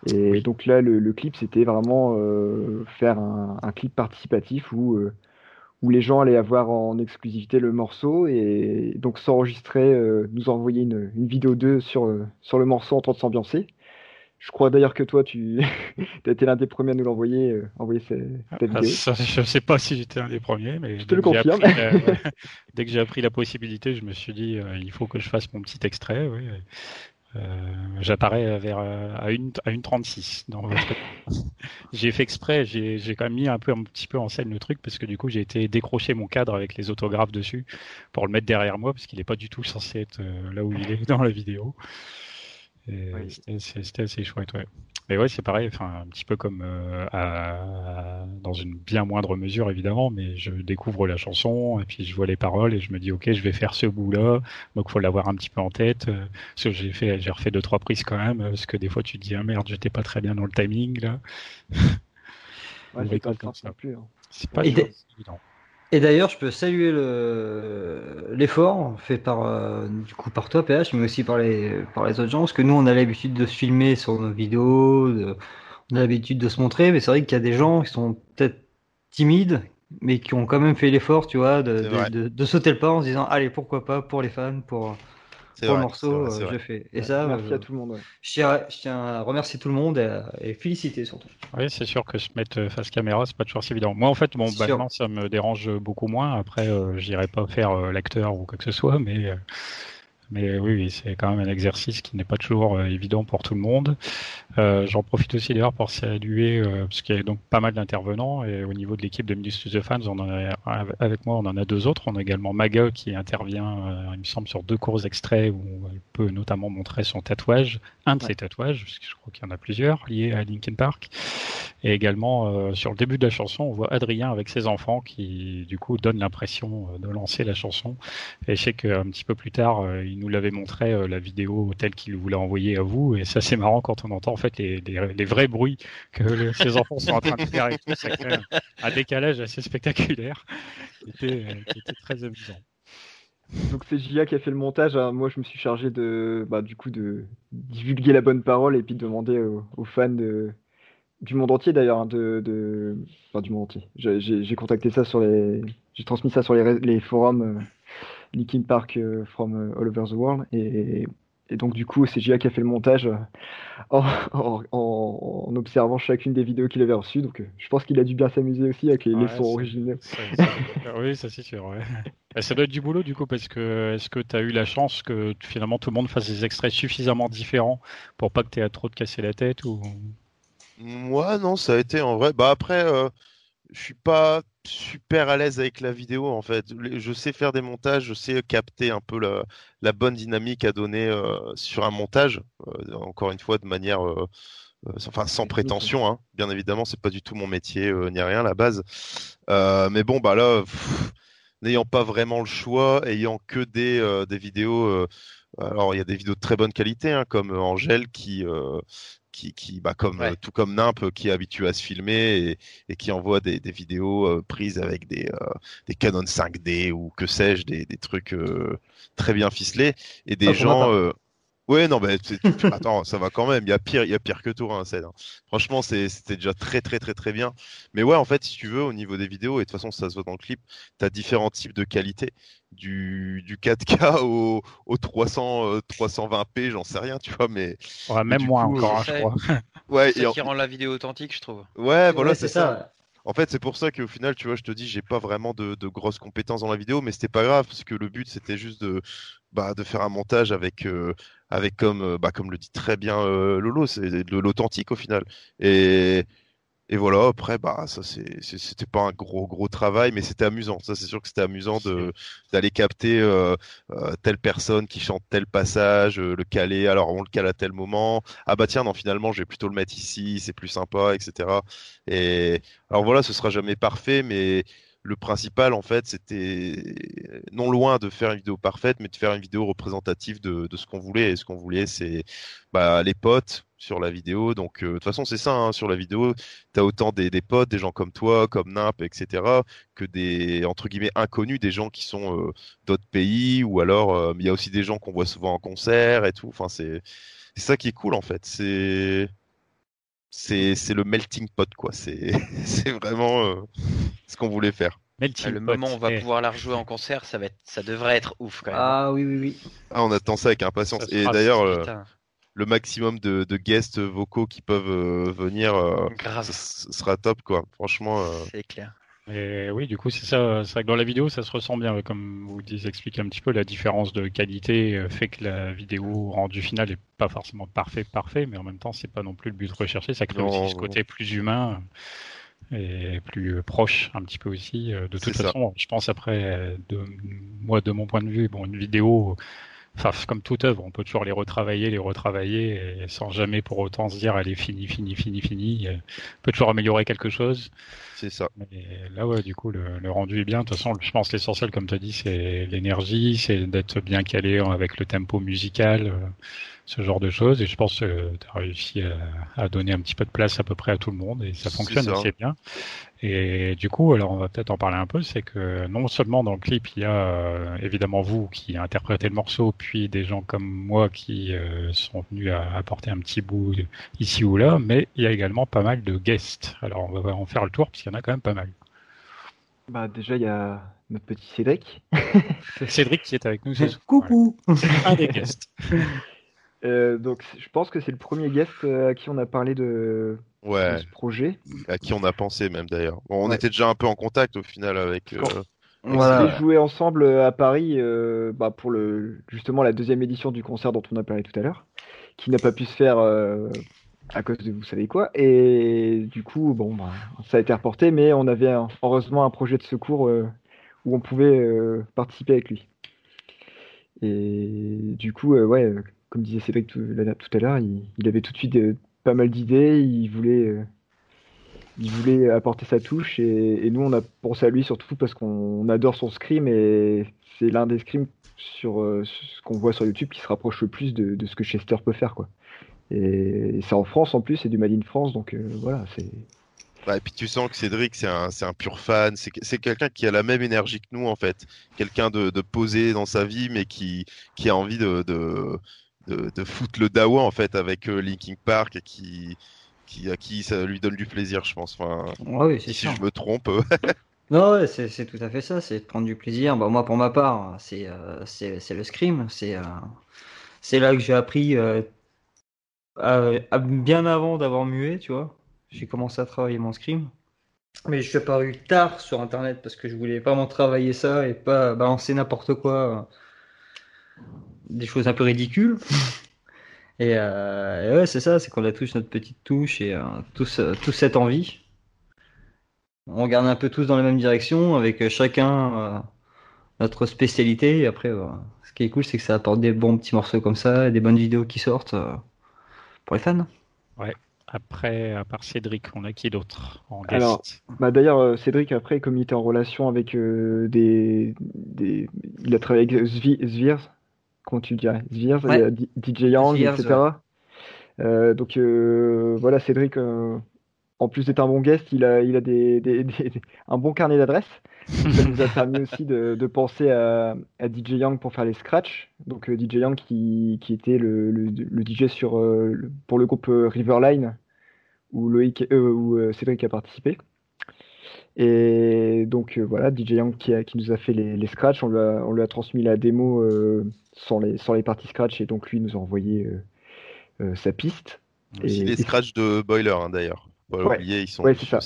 Et Oui. donc là, le, le clip, c'était vraiment euh, faire un, un clip participatif où, euh, où les gens allaient avoir en exclusivité le morceau et donc s'enregistrer, euh, nous envoyer une, une vidéo 2 sur, sur le morceau en train de s'ambiancer. Je crois d'ailleurs que toi, tu as été l'un des premiers à nous l'envoyer, euh, envoyer cette, cette Ah, ça, je sais pas si j'étais un des premiers, mais Je te dès le que j'ai confirme. appris la- dès que j'ai appris la possibilité, je me suis dit, euh, il faut que je fasse mon petit extrait. oui. Euh, J'apparais vers à une à une 36 dans votre. j'ai fait exprès, j'ai quand même mis un peu un petit peu en scène le truc parce que du coup j'ai été décrocher mon cadre avec les autographes dessus pour le mettre derrière moi parce qu'il est pas du tout censé être là où il est dans la vidéo. Oui. c'était assez chouette, ouais. Mais ouais, c'est pareil, enfin un petit peu comme euh, à- dans une bien moindre mesure évidemment, mais je découvre la chanson et puis je vois les paroles et je me dis ok, je vais faire ce bout-là, donc faut l'avoir un petit peu en tête. euh, Parce que j'ai fait, j'ai refait deux trois prises quand même, parce que des fois tu te dis ah merde, j'étais pas très bien dans le timing là. Ouais, comme ça. plus. hein. C'est pas évident. Et d'ailleurs, je peux saluer le l'effort fait par euh, du coup par toi PH, mais aussi par les par les autres gens, parce que nous on a l'habitude de se filmer sur nos vidéos, de- on a l'habitude de se montrer, mais c'est vrai qu'il y a des gens qui sont peut-être timides, mais qui ont quand même fait l'effort, tu vois, de, de- de sauter le pas en se disant allez pourquoi pas pour les fans, pour pour le morceau, je fais. Et ça, merci à tout le monde. Je, tiens, je, tiens, à remercier tout le monde et, féliciter surtout. Oui, c'est sûr que se mettre face caméra, c'est pas toujours si évident. Moi, en fait, bon, bah, ça me dérange beaucoup moins. Après, j'irai pas faire l'acteur ou quoi que ce soit, mais mais oui, c'est quand même un exercice qui n'est pas toujours euh, évident pour tout le monde. Euh, J'en profite aussi d'ailleurs pour saluer, euh, parce qu'il y a donc pas mal d'intervenants, et au niveau de l'équipe de Minus to the Fans, on en a, avec moi, on en a deux autres. On a également Maga qui intervient, euh, il me semble, sur deux courts extraits où elle peut notamment montrer son tatouage, un de ses tatouages, parce que je crois qu'il y en a plusieurs liés à Linkin Park. Et également, sur le début de la chanson, on voit Adrien avec ses enfants qui, du coup, donne l'impression de lancer la chanson. Et je sais qu'un petit peu plus tard, il nous l'avait montré la vidéo telle qu'il voulait envoyer à vous. Et ça, c'est marrant quand on entend en fait les, les, vrais bruits que ces enfants sont en train de faire et un, décalage assez spectaculaire qui était, très amusant. Donc c'est Gia qui a fait le montage. Hein. Moi, je me suis chargé de, bah, du coup, de divulguer la bonne parole et puis de demander aux, fans du monde entier d'ailleurs, hein, de, enfin du monde entier. J'ai contacté ça sur les, j'ai transmis ça sur les, forums euh, Linkin Park euh, from euh, All Over the World. Donc, du coup, c'est Gia qui a fait le montage euh, en, observant chacune des vidéos qu'il avait reçues. Donc, je pense qu'il a dû bien s'amuser aussi avec les, sons originaux. oui, ça c'est sûr. ça doit être du boulot, du coup, parce que est-ce que tu as eu la chance que finalement tout le monde fasse des extraits suffisamment différents pour pas que tu aies trop de casser la tête ou... Moi, non, ça a été en vrai. Bah, après, je suis pas super à l'aise avec la vidéo en fait. Je sais faire des montages, je sais capter un peu la, bonne dynamique à donner euh, sur un montage. Euh, encore une fois, de manière, euh, enfin sans prétention, hein. bien évidemment, c'est pas du tout mon métier ni rien à la base. mais bon, bah là, n'ayant pas vraiment le choix, ayant que des, des vidéos. alors il y a des vidéos de très bonne qualité, hein, comme Angèle qui qui, bah, comme euh, tout comme Nimp, euh, qui est habitué à se filmer et, qui envoie des, vidéos euh, prises avec des, des Canon 5D ou que sais-je, des, trucs très bien ficelés et des gens. Ouais, non, mais attends, ça va quand même. Il y a pire, il y a pire que tout, hein, hein. Franchement, c'était déjà très, très, très, très bien. Mais ouais, en fait, si tu veux, au niveau des vidéos, et de toute façon, ça se voit dans le clip, tu as différents types de qualité. Du, du 4K au, au 300, 320p, j'en sais rien, tu vois, mais. même moins encore, hein, je crois. Ouais, c'est qui rend la vidéo authentique, je trouve. Ouais, voilà, c'est ça. En fait, c'est pour ça qu'au final, tu vois, je te dis, j'ai pas vraiment de, de, grosses compétences dans la vidéo, mais c'était pas grave, parce que le but, c'était juste de, bah, de faire un montage avec, euh, avec comme, euh, bah, comme le dit très bien euh, Lolo, c'est de l'authentique au final. Et, et voilà, après, bah, ça, c'était pas un gros, gros travail, mais c'était amusant. Ça, c'est sûr que c'était amusant de, d'aller capter telle personne qui chante tel passage, le caler. Alors, on le cale à tel moment. Ah, bah, tiens, non, finalement, je vais plutôt le mettre ici, c'est plus sympa, etc. Et alors, voilà, ce sera jamais parfait, mais le principal, en fait, c'était non loin de faire une vidéo parfaite, mais de faire une vidéo représentative de, ce qu'on voulait. Et ce qu'on voulait, c'est bah, les potes sur la vidéo. Donc, euh, de toute façon, c'est ça, hein, sur la vidéo, tu as autant des, potes, des gens comme toi, comme Nimp, etc., que des, entre guillemets, inconnus, des gens qui sont euh, d'autres pays, ou alors, euh, il y a aussi des gens qu'on voit souvent en concert et tout. Enfin, c'est ça qui est cool, en fait. C'est c'est le melting pot quoi. C'est vraiment euh, ce qu'on voulait faire. le moment où on va pouvoir la rejouer en concert, ça va être, ça devrait être ouf quand même. Ah oui oui oui. Ah on attend ça avec impatience. Et d'ailleurs euh, le maximum de, de, guests vocaux qui peuvent euh, venir, ce sera top quoi. Franchement. C'est clair. Et oui, du coup, c'est ça. C'est vrai que dans la vidéo, ça se ressent bien. Comme vous expliquez un petit peu, la différence de qualité euh, fait que la vidéo rendue finale est pas forcément parfait, parfait, mais en même temps, c'est pas non plus le but recherché. Ça crée aussi ce côté plus humain et plus proche un petit peu aussi. Euh, de toute façon, je pense après, de, moi, de mon point de vue, bon, une vidéo, enfin, comme toute œuvre, on peut toujours les retravailler, les retravailler, et sans jamais pour autant se dire elle est finie, finie, finie, finie. On peut toujours améliorer quelque chose. C'est ça. Et là, ouais, du coup, le, rendu est bien. De toute façon, je pense l'essentiel, comme tu as dit, c'est l'énergie, c'est d'être bien calé avec le tempo musical, euh, ce genre de choses. Et je pense que tu as réussi à, donner un petit peu de place à peu près à tout le monde et ça fonctionne assez bien. Et du coup, alors on va peut-être en parler un peu, c'est que non seulement dans le clip, il y a euh, évidemment vous qui interprétez le morceau, puis des gens comme moi qui euh, sont venus à apporter un petit bout ici ou là, mais il y a également pas mal de guests. Alors on va en faire le tour, puisqu'il y en a quand même pas mal. Bah déjà il y a notre petit Cédric. Cédric qui est avec nous. ce soir. Coucou Un des guests. Euh, donc je pense que c'est le premier guest euh, à qui on a parlé de, ce projet. à qui on a pensé même d'ailleurs. Bon, on Ouais. était déjà un peu en contact au final avec. euh, On Voilà. avait joué ensemble à Paris euh, bah, pour le justement la deuxième édition du concert dont on a parlé tout à l'heure, qui n'a pas pu se faire à cause de vous savez quoi. Et du coup, bon, bah, ça a été reporté, mais on avait un- heureusement un projet de secours où on pouvait participer avec lui. Et du coup, ouais, comme disait Cédric tout, à l'heure, il, avait tout de suite euh, pas mal d'idées, il voulait, euh, il voulait apporter sa touche et, nous on a pensé à lui surtout parce qu'on adore son scrim et c'est l'un des scrims sur euh, ce qu'on voit sur YouTube qui se rapproche le plus de, ce que Chester peut faire. Et, c'est en France en plus, c'est du Made in France donc voilà, c'est bah, et puis tu sens que Cédric, c'est un, un pur fan. C'est que- c'est quelqu'un qui a la même énergie que nous en fait. Quelqu'un de, de posé dans sa vie, mais qui, qui a envie de, de, de foutre le dawa en fait avec euh, Linkin Park qui, qui, à qui ça lui donne du plaisir, je pense. Enfin, Ouais, oui, c'est si je me trompe. Non, ouais, c'est tout à fait ça, c'est de prendre du plaisir. Bah, moi, pour ma part, c'est euh, c'est le scrim. C'est euh, c'est là que j'ai appris euh, à- à- bien avant d'avoir mué, tu vois. J'ai commencé à travailler mon scrim. Mais je suis apparu tard sur Internet parce que je voulais vraiment travailler ça et pas balancer n'importe quoi. Des choses un peu ridicules. Et, euh, et ouais, c'est ça, c'est qu'on a tous notre petite touche et euh, tous, euh, tous cette envie. On regarde un peu tous dans la même direction, avec euh, chacun euh, notre spécialité. Et après, euh, ce qui est cool, c'est que ça apporte des bons petits morceaux comme ça, et des bonnes vidéos qui sortent euh, pour les fans. Après, à part Cédric, on a qui d'autre en guest Alors, Bah d'ailleurs, Cédric, après, comme il était en relation avec euh, des, des... Il a travaillé avec Zvi- comment tu dirais? Ouais. DJ Yang, Zvirs, etc. Donc euh, voilà, Cédric, euh, en plus d'être un bon guest, il a, il a des, des- des- un bon carnet d'adresses. Ça nous a permis aussi de, de penser à, à DJ Yang pour faire les scratchs. Donc euh, DJ Yang qui, qui était le, le, le DJ sur, pour le groupe Riverline où, Loïc, euh, où Cédric a participé. Et donc euh, voilà, DJ Yang qui, a- qui nous a fait les, les scratchs, on lui a, on lui a transmis la démo euh, sans les, sans les parties scratch et donc lui nous a envoyé euh, euh, sa piste. Aussi Et- les et- scratchs de Boiler hein, d'ailleurs. Pas Ouais. oublier, ils sont. Ouais, c'est ça.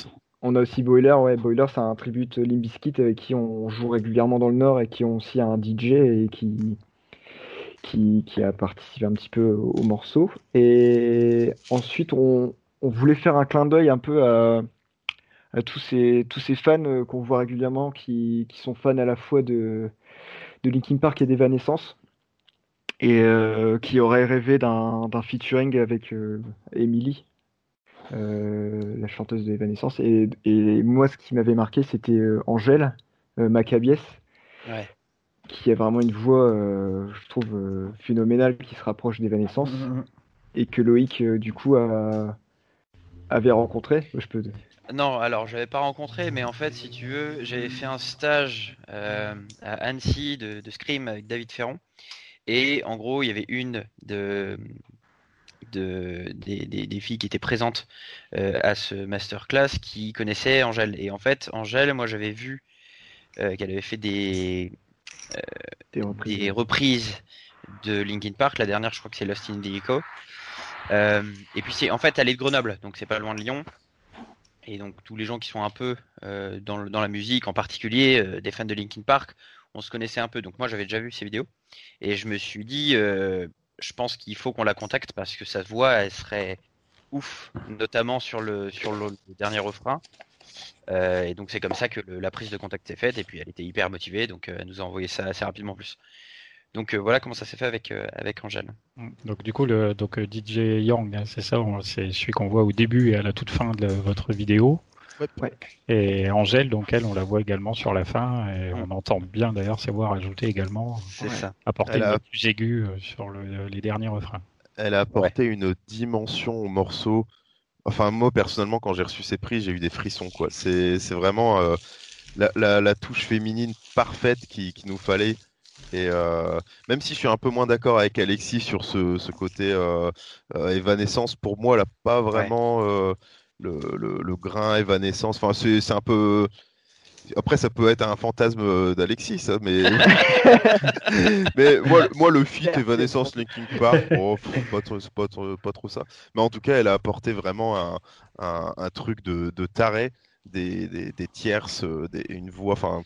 On a aussi Boiler, ouais, Boiler c'est un tribute Limp Bizkit avec qui on joue régulièrement dans le Nord et qui ont aussi un DJ et qui, qui, qui a participé un petit peu au, au morceau. Et ensuite on, on voulait faire un clin d'œil un peu à, à tous ces, tous ces fans euh, qu'on voit régulièrement qui, qui sont fans à la fois de, de Linkin Park et d'Evanescence et euh, qui auraient rêvé d'un d'un featuring avec euh, Emily euh, la chanteuse de Evanescence. Et, et moi, ce qui m'avait marqué, c'était euh, Angèle euh, Maccabies, Ouais. qui a vraiment une voix, euh, je trouve, euh, phénoménale, qui se rapproche d'Evanescence, et que Loïc, euh, du coup, a- avait rencontré. Je peux... Non, alors j'avais pas rencontré, mais en fait, si tu veux, j'avais fait un stage euh, à Annecy de, de Scream avec David Ferron. Et en gros, il y avait une de, de, des, des- des filles qui étaient présentes euh, à ce masterclass qui connaissait Angèle. Et en fait, Angèle, moi j'avais vu euh, qu'elle avait fait des, Des reprises. des reprises de Linkin Park. La dernière, je crois que c'est Lost in the Echo. Euh, et puis c'est en fait elle est de Grenoble, donc c'est pas loin de Lyon. Et donc tous les gens qui sont un peu euh, dans, le- dans la musique, en particulier euh, des fans de Linkin Park, on se connaissait un peu. Donc moi j'avais déjà vu ces vidéos et je me suis dit, euh, je pense qu'il faut qu'on la contacte parce que sa voix, elle serait ouf, notamment sur le sur le, dernier refrain. Euh, et donc c'est comme ça que la prise de contact s'est faite et puis elle était hyper motivée, donc euh, elle nous a envoyé ça assez rapidement en plus. Donc voilà comment ça s'est fait avec avec Angèle. Donc du coup, le donc DJ Young, hein, c'est ça, c'est celui qu'on voit au début et à la toute fin de votre vidéo. Ouais. Et Angèle, donc elle, on la voit également sur la fin et on entend bien d'ailleurs ses voix rajoutées également, C'est Ouais. ça. apporter Elle une a- plus aiguë euh, sur le- les derniers refrains. Elle a apporté une dimension au morceau. Enfin, moi, personnellement, quand j'ai reçu ces prix, j'ai eu des frissons, quoi. C'est, vraiment euh, la, la, la touche féminine parfaite qui, qui nous fallait. Et euh, même si je suis un peu moins d'accord avec Alexis sur ce, ce côté euh, euh, évanescence, pour moi, elle n'a pas vraiment euh, le, le, le grain évanescence. Enfin, c'est, un peu. Après, ça peut être un fantasme d'Alexis, mais. mais moi, moi, le feat Evanescence Linkin Park, oh, pas, trop, pas, trop, pas trop ça. Mais en tout cas, elle a apporté vraiment un, un, un truc de, de taré, des, des, des tierces, euh, des, une voix. Enfin,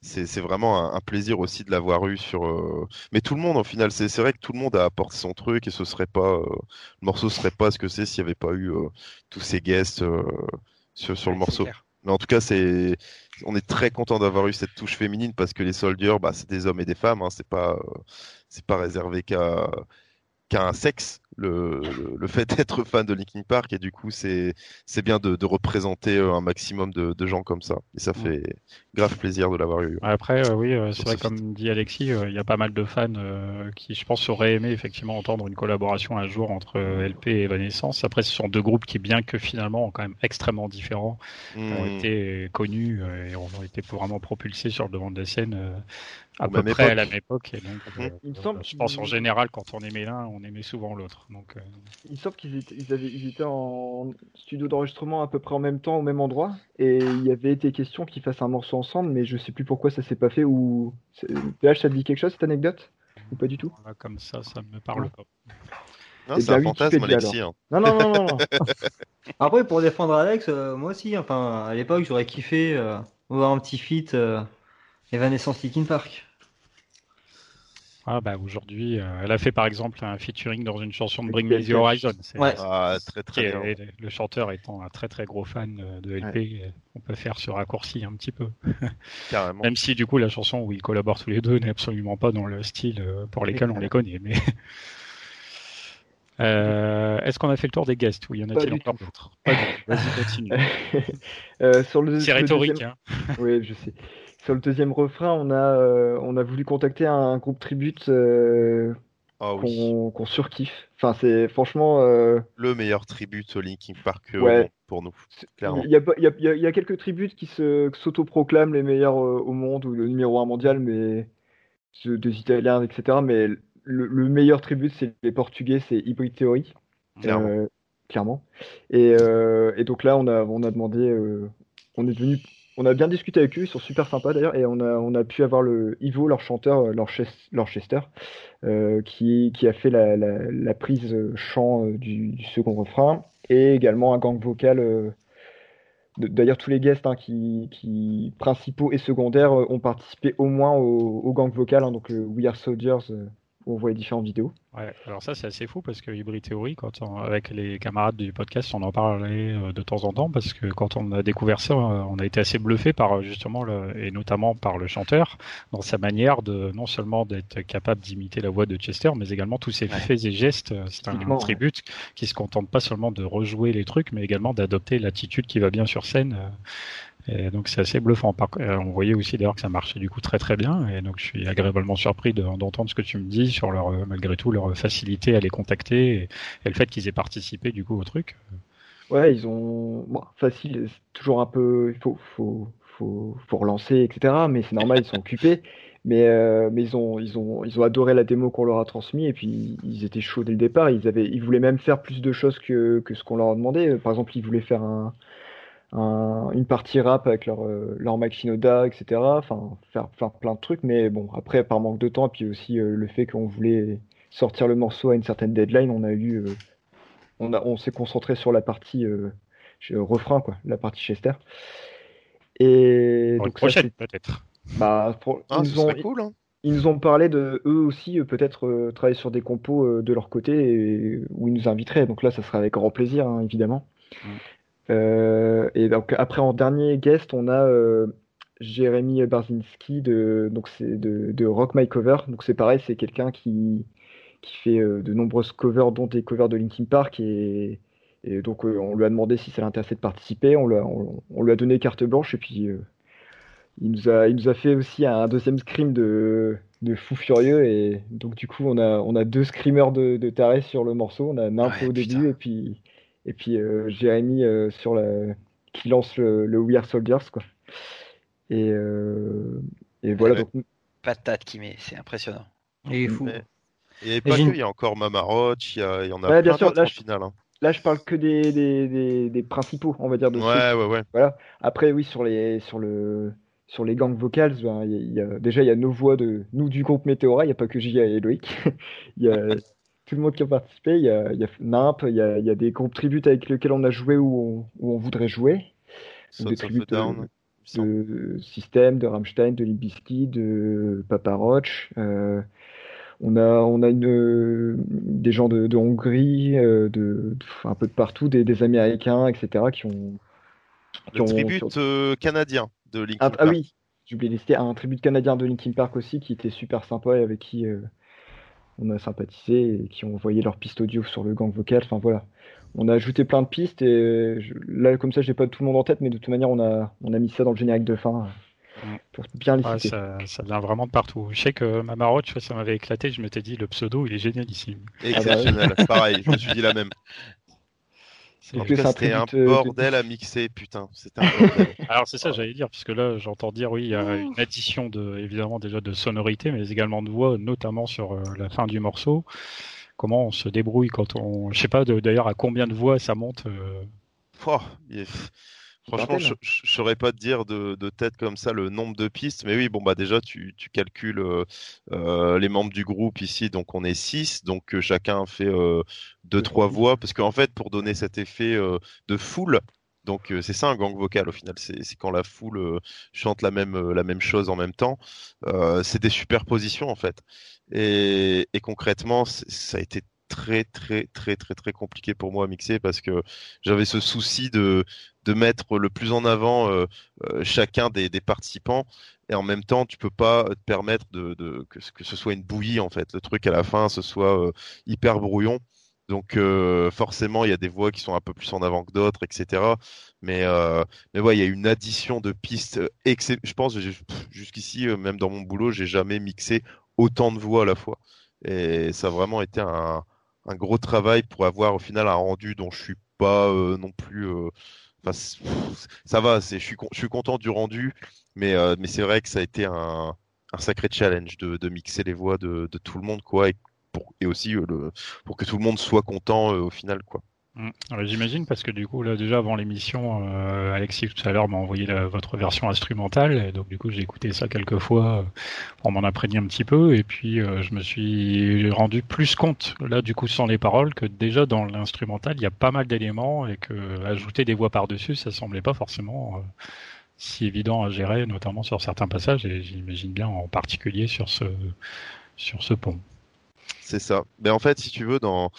c'est vraiment un, un plaisir aussi de l'avoir eu sur. euh, Mais tout le monde, au final, c'est c'est vrai que tout le monde a apporté son truc et ce serait pas. euh, Le morceau serait pas ce que c'est s'il n'y avait pas eu euh, tous ces guests sur, sur le Ouais, morceau. clair. Mais en tout cas, c'est, on est très content d'avoir eu cette touche féminine parce que les Soldiers, bah, c'est des hommes et des femmes. Hein, c'est pas, c'est pas réservé qu'à qu'à un sexe. Le, le, le fait d'être fan de Linkin Park et du coup, c'est, c'est bien de, de représenter euh, un maximum de, de gens comme ça. Et ça fait grave plaisir de l'avoir eu. Après, euh, oui, euh, c'est vrai, ce comme dit Alexis, il y a pas mal de fans qui, je pense, auraient aimé effectivement entendre une collaboration un jour entre LP et Evanescence. Après, ce sont deux groupes qui, bien que finalement, ont quand même extrêmement différents, ont Mmh. été connus et ont été vraiment propulsés sur le devant de la scène à peu même près à époque. la même époque. Et donc, Mhm. euh, Il me semble je pense en général, quand on aimait l'un, on aimait souvent l'autre. Donc, euh, Il me semble qu'ils étaient, ils avaient, ils étaient en studio d'enregistrement à peu près en même temps, au même endroit, et il y avait été question qu'ils fassent un morceau ensemble, mais je sais plus pourquoi ça s'est pas fait. Ou PH, ça te dit quelque chose cette anecdote? Ou pas du tout? Voilà, comme ça, ça me parle pas. Non, Eh c'est un bien, fantasme, Alexis. hein. Non, non, non, non, non. Après, pour défendre Alex, euh, moi aussi, enfin, à l'époque, j'aurais kiffé euh, voir un petit feat euh, Evanescence Linkin Park. Ah bah aujourd'hui, euh, elle a fait par exemple un featuring dans une chanson de Bring Me the. Horizon. C'est- Ouais. Ah, très qui très est- bien. le chanteur étant un très très gros fan euh, de LP, euh, on peut faire ce raccourci un petit peu. Carrément. Même si du coup la chanson où ils collaborent tous les deux n'est absolument pas dans le style euh, pour lequel on les connaît. Mais Euh, est-ce qu'on a fait le tour des guests? Ou y en a-t-il encore d'autres? Vas-y, continue. Euh, sur le, C'est rhétorique. deuxième- Hein. Oui, je sais. Sur le deuxième refrain, on a, euh, on a voulu contacter un groupe tribute euh, Ah oui. qu'on surkiffe. Enfin, c'est franchement. euh, Le meilleur tribute au Linkin Park Ouais. pour nous. Clairement. Il y a, y a- il y a- il y a quelques tributes qui s'autoproclament les meilleurs au monde ou le numéro un mondial, mais des Italiens, etc. Mais le, le meilleur tribute, c'est les Portugais, c'est Hybrid Theory, Clairement. euh, clairement. Et, euh, et donc là, on a, on a demandé, euh, on est venu, on a bien discuté avec eux, ils sont super sympas d'ailleurs, et on a, pu avoir le Ivo, leur chanteur, euh, leur, Ches- leur Chester, euh, qui, a fait la, prise euh, chant du, second refrain, et également un gang vocal. D'ailleurs, tous les guests hein, principaux et secondaires ont participé au moins au, gang vocal, hein, donc We Are Soldiers, où on voit différentes vidéos. Ouais, alors ça c'est assez fou parce que Hybrid Theory, quand on- avec les camarades du podcast, on en parlait euh, de temps en temps parce que quand on a découvert ça, euh, on a été assez bluffé par euh, justement le, et notamment par le chanteur dans sa manière de non seulement d'être capable d'imiter la voix de Chester, mais également tous ses Ouais. faits et gestes. C'est un ouais. tribute qui se contente pas seulement de rejouer les trucs, mais également d'adopter l'attitude qui va bien sur scène. Et donc c'est assez bluffant. Euh, On voyait aussi d'ailleurs que ça marchait du coup très très bien. Et donc je suis agréablement surpris de- d'entendre ce que tu me dis sur leur euh, malgré tout leur facilité à les contacter et, et le fait qu'ils aient participé du coup au truc. Ouais, ils ont. Bon, facile, toujours un peu. Il faut, faut, faut, faut relancer, etc. Mais c'est normal, ils sont occupés. Mais, euh, mais ils ont, ils ont, ils ont adoré la démo qu'on leur a transmise et puis ils étaient chauds dès le départ. Ils avaient, ils voulaient même faire plus de choses que, que ce qu'on leur a demandé. Par exemple, ils voulaient faire un, un- une partie rap avec leur, euh, leur Mike Shinoda, etc. Enfin, faire, faire plein de trucs. Mais bon, après, par manque de temps, et puis aussi euh, le fait qu'on voulait sortir le morceau à une certaine deadline, on a eu, euh, on a, on s'est concentré sur la partie euh, refrain, quoi, la partie Chester. Et Pour donc prochaine c'est- peut-être. bah, pour- Ah, ils ce nous ont, serait cool. Hein. ils nous ont parlé de eux aussi euh, peut-être euh, travailler sur des compos euh, de leur côté et, où ils nous inviteraient. Donc là, ça serait avec grand plaisir, hein, évidemment. Euh, et donc après en dernier guest, on a euh, Jérémy Barzinski de donc c'est de, de Rock My Cover. Donc c'est pareil, c'est quelqu'un qui qui fait euh, de nombreuses covers, dont des covers de Linkin Park et et donc euh, on lui a demandé si ça l'intéressait de participer. On, lui a- on, on lui a donné carte blanche et puis euh, il nous a, il nous a fait aussi un deuxième scream de, de fou furieux et donc du coup on a, on a deux screamers de, de tarés sur le morceau. On a Nympho Ouais, au putain. début et puis, et puis euh, Jérémy euh, sur la, qui lance le, le We Are Soldiers quoi. Et, euh, et voilà donc Patate qui met, c'est impressionnant. Il est fou. Ouais. Et pas Imagine- que, il y a encore Mama Roach, il y, a, il y en a Ouais, bien plein sûr, d'autres là, en je- finale. hein. là, je parle que des, des, des, principaux, on va dire. De ouais, ouais, ouais. Voilà. Après, oui, sur les, sur le, sur les gangs vocales, ben, y a, déjà, il y a nos voix de nous du groupe Météora, il n'y a pas que J et Loïc. Il y a tout le monde qui a participé. Il y a, y a NIMP, il y a, y a, des groupes tributes avec lesquels on a joué ou on, où on voudrait jouer. des tributes de, System, de Rammstein, de Libiski, de Papa Roach. Euh, on a, on a une, des gens de, de Hongrie, euh, de, un peu de partout, des, des Américains, etc. qui ont. Qui le tribute euh, canadien de Linkin ah, Park. Ah oui, j'ai oublié de un tribute canadien de Linkin Park aussi qui était super sympa et avec qui on a sympathisé et qui ont envoyé leur piste audio sur le gang vocal. Enfin voilà, on a ajouté plein de pistes et là comme ça j'ai pas tout le monde en tête, mais de toute manière on a on a mis ça dans le générique de fin euh, pour bien les ça, ça, vient vraiment de partout. Je sais que ma marotte, ça m'avait éclaté. Je m'étais dit le pseudo il est génialissime. Exceptionnel, pareil. Je me suis dit la même. C'était un, euh, bordel à mixer, putain. C'était un bordel. Alors c'est ça, j'allais dire, puisque là j'entends dire oui, il y a une addition de, évidemment déjà de sonorité, mais également de voix, notamment sur euh, la fin du morceau. Comment on se débrouille quand on, je sais pas d'ailleurs à combien de voix ça monte. Euh... Oh, Franchement, je, ne saurais pas te dire de, tête comme ça le nombre de pistes, mais oui, bon bah déjà tu, calcules euh, euh, les membres du groupe ici, donc on est 6, donc euh, chacun fait deux trois voix, parce qu'en fait pour donner cet effet de foule, donc c'est ça un gang vocal au final, c'est quand la foule chante la même la même chose en même temps, c'est des superpositions en fait, et, et concrètement ça a été très très très très très compliqué pour moi à mixer parce que j'avais ce souci de de mettre le plus en avant euh, euh, chacun des, participants. Et en même temps tu peux pas te permettre de, que, ce soit une bouillie en fait. Le truc à la fin ce soit euh, hyper brouillon. Donc forcément il y a des voix qui sont un peu plus en avant que d'autres etc mais mais ouais il y a une addition de pistes je pense jusqu'ici même dans mon boulot j'ai jamais mixé autant de voix à la fois. Et ça a vraiment été un, un gros travail pour avoir au final un rendu dont je suis pas euh, non plus. Euh, ça va, je suis, content du rendu, mais, euh, mais c'est vrai que ça a été un, sacré challenge de, mixer les voix de, de, tout le monde, quoi, et, aussi le, pour que tout le monde soit content au final, quoi. Mm. J'imagine parce que du coup là déjà avant l'émission, euh, Alexis tout à l'heure m'a envoyé votre version instrumentale et donc du coup j'ai écouté ça quelques fois pour m'en imprégner un petit peu et puis euh, je me suis rendu plus compte là du coup sans les paroles que déjà dans l'instrumental il y a pas mal d'éléments et que ajouter des voix par dessus ça semblait pas forcément euh, si évident à gérer notamment sur certains passages et j'imagine bien en particulier sur ce sur ce pont. C'est ça. Mais en fait, si tu veux, dans,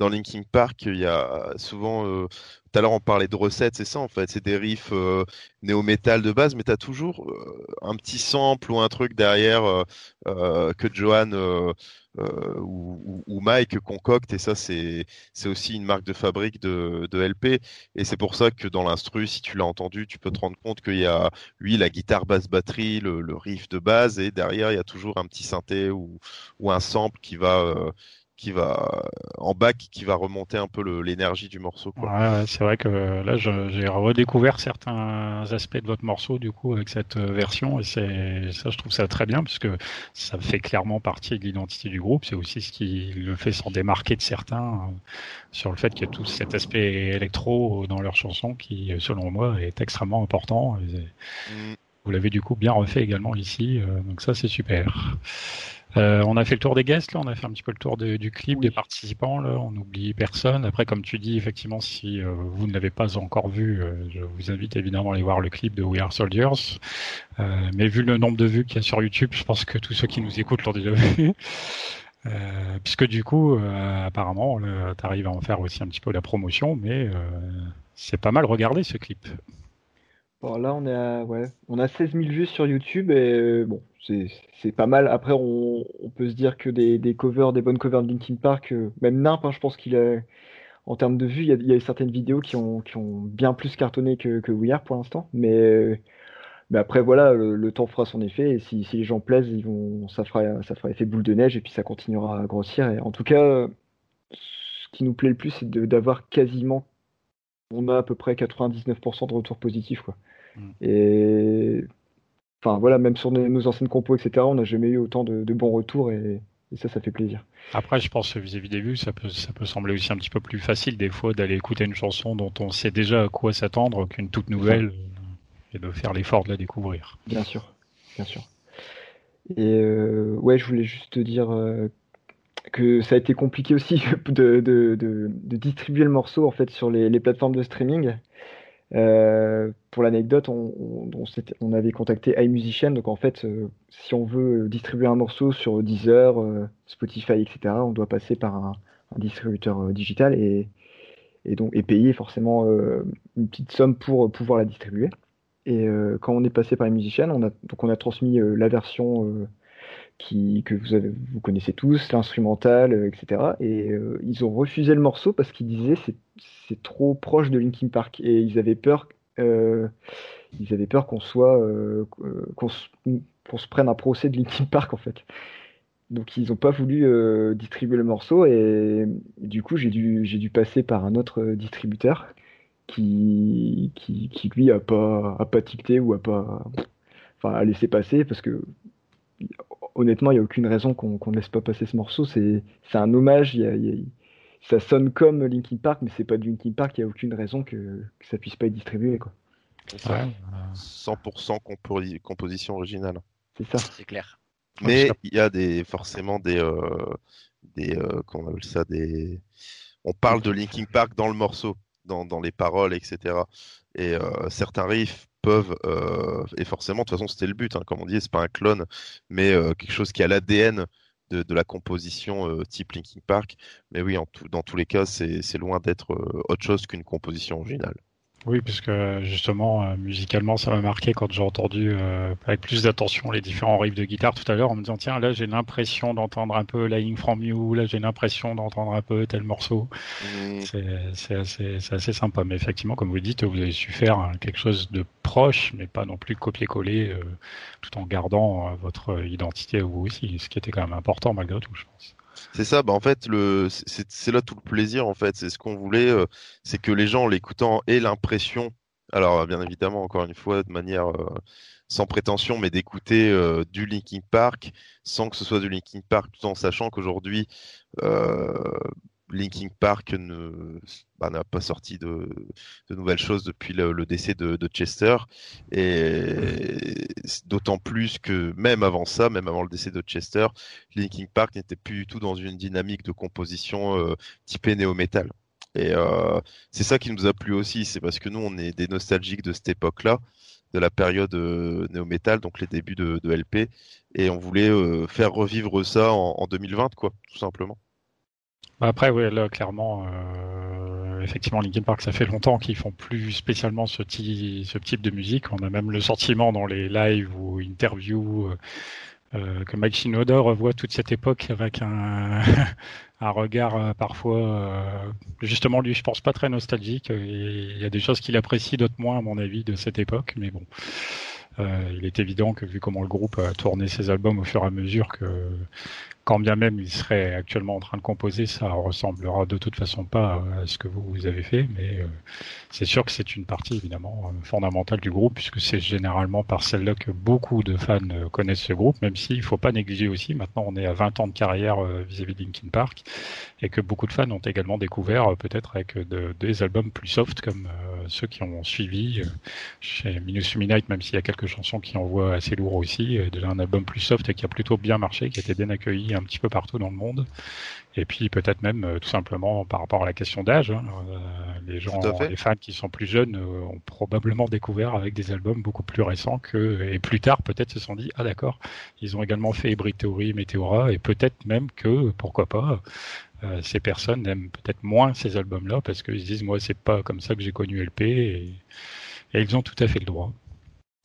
dans Linkin Park, il y a souvent. Euh, tout à l'heure, on parlait de recettes, c'est ça en fait. C'est des riffs euh, néo-metal de base, mais tu as toujours euh, un petit sample ou un truc derrière que Johan euh, ou, ou, Mike concocte et ça c'est aussi une marque de fabrique de, de LP et c'est pour ça que dans l'instru si tu l'as entendu tu peux te rendre compte qu'il y a oui la guitare basse batterie le, le, riff de base et derrière il y a toujours un petit synthé ou, ou un sample qui va euh, qui va en bac qui va remonter un peu l'énergie du morceau. Ouais, c'est vrai que là j'ai redécouvert certains aspects de votre morceau du coup avec cette euh, version et c'est ça je trouve ça très bien parce que ça fait clairement partie de l'identité du groupe. C'est aussi ce qui le fait s'en démarquer de certains euh, sur le fait qu'il y a tout cet aspect électro dans leurs chansons qui selon moi est extrêmement important. Mm. Vous l'avez du coup bien refait également ici, euh, donc ça c'est super. Euh, on a fait le tour des guests, là, on a fait un petit peu le tour du clip, des participants, là, on n'oublie personne. Après, comme tu dis, effectivement, si euh, vous ne l'avez pas encore vu, euh, je vous invite évidemment à aller voir le clip de We Are Soldiers. mais vu le nombre de vues qu'il y a sur YouTube, je pense que tous ceux qui nous écoutent l'ont déjà vu. puisque du coup, apparemment, tu arrives à en faire aussi un petit peu la promotion, mais c'est pas mal regardé ce clip. Là, on à, ouais, on a 16 000 vues sur YouTube et bon, c'est pas mal. Après, on, peut se dire que des, des, covers, des bonnes covers de Linkin Park, euh, même Nimp, hein, je pense qu'il a, en termes de vues, il y a, a certaines vidéos qui ont, bien plus cartonné que, que We Are pour l'instant. Mais, mais après, voilà, le, temps fera son effet et si, les gens plaisent, ça fera, ça fera effet boule de neige et puis ça continuera à grossir. Et en tout cas, ce qui nous plaît le plus, c'est d'avoir quasiment, on a à peu près 99% de retours positifs, quoi. Mm. Et Enfin voilà, même sur nos, anciennes compos, etc., on n'a jamais eu autant de, bons retours et, et ça, ça fait plaisir. Après, je pense vis-à-vis des vues, ça peut, ça peut sembler aussi un petit peu plus facile des fois d'aller écouter une chanson dont on sait déjà à quoi s'attendre qu'une toute nouvelle et de faire l'effort de la découvrir. Bien sûr, bien sûr. Et ouais, je voulais juste te dire que ça a été compliqué aussi de, de, de, distribuer le morceau en fait sur les, les plateformes de streaming. Euh, pour l'anecdote, on, on, on, avait contacté iMusician, donc en fait, euh, si on veut distribuer un morceau sur Deezer, euh, Spotify, etc., on doit passer par un, un distributeur digital et, et, donc et payer forcément une petite somme pour pouvoir la distribuer. Et quand on est passé par iMusician, on a donc on a transmis la version qui, que vous, vous connaissez tous, l'instrumental, euh, etc. Et euh, ils ont refusé le morceau parce qu'ils disaient c'est c'est trop proche de Linkin Park et ils avaient peur euh, ils avaient peur qu'on soit qu'on se, se, prenne un procès de Linkin Park en fait. Donc ils n'ont pas voulu distribuer le morceau et, du coup j'ai dû j'ai dû passer par un autre distributeur qui qui, qui lui a pas a pas tilté ou a pas enfin a laissé passer parce que honnêtement, il n'y a aucune raison qu'on ne laisse pas passer ce morceau. C'est un hommage. ça sonne comme Linkin Park, mais c'est pas du Linkin Park. Il n'y a aucune raison que, que, ça puisse pas être distribué. Quoi. 100% composition originale. C'est ça. C'est clair. Mais il y a des, forcément des, euh, des, euh, on appelle ça des. On parle de Linkin Park dans le morceau, dans, dans les paroles, etc. Et euh, certains riffs euh, et forcément, de toute façon, c'était le but, hein, comme on dit, c'est pas un clone, mais euh, quelque chose qui a l'ADN de, la composition euh, type Linkin Park. Mais oui, dans tous les cas, c'est loin d'être autre chose qu'une composition originale. Oui, puisque justement, euh, musicalement, ça m'a marqué quand j'ai entendu euh, avec plus d'attention les différents riffs de guitare tout à l'heure, en me disant tiens, là j'ai l'impression d'entendre un peu Lying From You, là j'ai l'impression d'entendre un peu tel morceau. Mmh. C'est assez, assez, sympa. Mais effectivement, comme vous dites, vous avez su faire hein, quelque chose de proche, mais pas non plus copier-coller, euh, tout en gardant votre identité vous aussi, ce qui était quand même important malgré tout, je pense. C'est ça, bah en fait, le, c'est là tout le plaisir, en fait. C'est ce qu'on voulait, euh, c'est que les gens, en l'écoutant, aient l'impression, alors bien évidemment, encore une fois, de manière euh, sans prétention, mais d'écouter euh, du Linkin Park sans que ce soit du Linkin Park, tout en sachant qu'aujourd'hui, Linkin Park bah, n'a pas sorti de, nouvelles choses depuis le, décès de, Chester. Et d'autant plus que même avant ça, même avant le décès de Chester, Linkin Park n'était plus du tout dans une dynamique de composition euh, typée néo-metal. Et euh, c'est ça qui nous a plu aussi, c'est parce que nous, on est des nostalgiques de cette époque-là, de la période euh, néo-metal, donc les débuts de, LP, et on voulait faire revivre ça en, en 2020, quoi, tout simplement. Bah, après, oui, là, clairement, euh, effectivement, Linkin Park, ça fait longtemps qu'ils font plus spécialement ce, ce type de musique. On a même le sentiment dans les lives ou interviews euh, euh que Mike Shinoda revoit toute cette époque avec un, un regard euh, parfois, euh, justement, lui, je pense pas très nostalgique. Il y a des choses qu'il apprécie, d'autres moins, à mon avis, de cette époque, mais bon. Euh, il est évident que vu comment le groupe a tourné ses albums au fur et à mesure que quand bien même il serait actuellement en train de composer, ça ressemblera de toute façon pas à ce que vous, avez fait, mais euh, c'est sûr que c'est une partie évidemment euh, fondamentale du groupe, puisque c'est généralement par celle-là que beaucoup de fans euh, connaissent ce groupe, même s'il ne faut pas négliger aussi, maintenant on est à 20 ans de carrière vis-à-vis de Linkin Park, et que beaucoup de fans ont également découvert peut-être avec des albums plus soft comme ceux qui ont suivi chez Minus Midnight, même s'il y a quelques chansons qui envoient assez lourd aussi, déjà un album plus soft et qui a plutôt bien marché, qui a été bien accueilli un petit peu partout dans le monde. Et puis peut-être même euh, tout simplement par rapport à la question d'âge, hein, euh, les gens, les fans qui sont plus jeunes euh, ont probablement découvert avec des albums beaucoup plus récents que et plus tard peut-être se sont dit ah d'accord, ils ont également fait Hybrid Theory, Meteora et peut-être même que pourquoi pas ces personnes aiment peut-être moins ces albums-là parce qu'ils se disent moi c'est pas comme ça que j'ai connu LP et ils ont tout à fait le droit.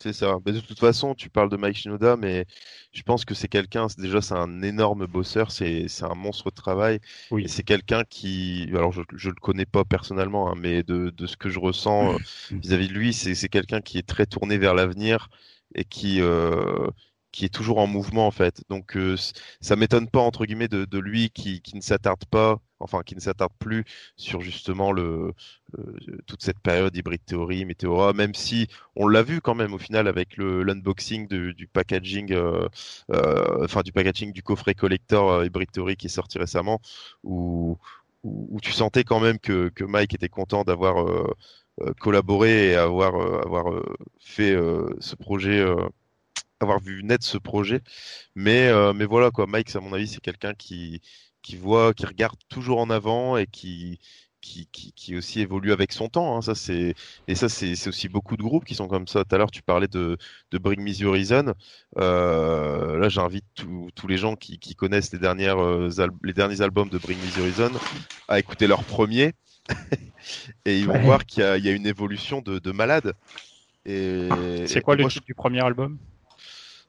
C'est ça. de toute façon, tu parles de Mike Shinoda, mais je pense que c'est quelqu'un, déjà, c'est un énorme bosseur, c'est un monstre de travail. Oui. C'est quelqu'un qui, alors je ne le connais pas personnellement, hein, mais de, de, ce que je ressens euh, vis-à-vis de lui, c'est quelqu'un qui est très tourné vers l'avenir et qui, euh, qui est toujours en mouvement, en fait. Donc, euh, ça m'étonne pas, entre guillemets, de, de lui qui, qui ne s'attarde pas enfin qui ne s'attarde plus sur justement le, toute cette période hybride théorie, Météora, même si on l'a vu quand même au final avec le l'unboxing du packaging, enfin du packaging du coffret collector hybride théorie qui est sorti récemment, où, où, tu sentais quand même que, que Mike était content d'avoir collaboré et avoir avoir fait ce projet avoir vu naître ce projet. Mais, euh, mais voilà, quoi. Mike, à mon avis, c'est quelqu'un qui, qui voit, qui regarde toujours en avant et qui, qui, qui, aussi évolue avec son temps. Hein. Ça, c'est, et ça, c'est, aussi beaucoup de groupes qui sont comme ça. Tout à l'heure, tu parlais de, de Bring Me The Horizon. Euh, là, j'invite tous les gens qui, qui connaissent les, dernières, euh, les derniers albums de Bring Me The Horizon à écouter leur premier. et ils vont voir qu'il y a, y a, une évolution de, de malade. Et, c'est quoi le titre du premier album?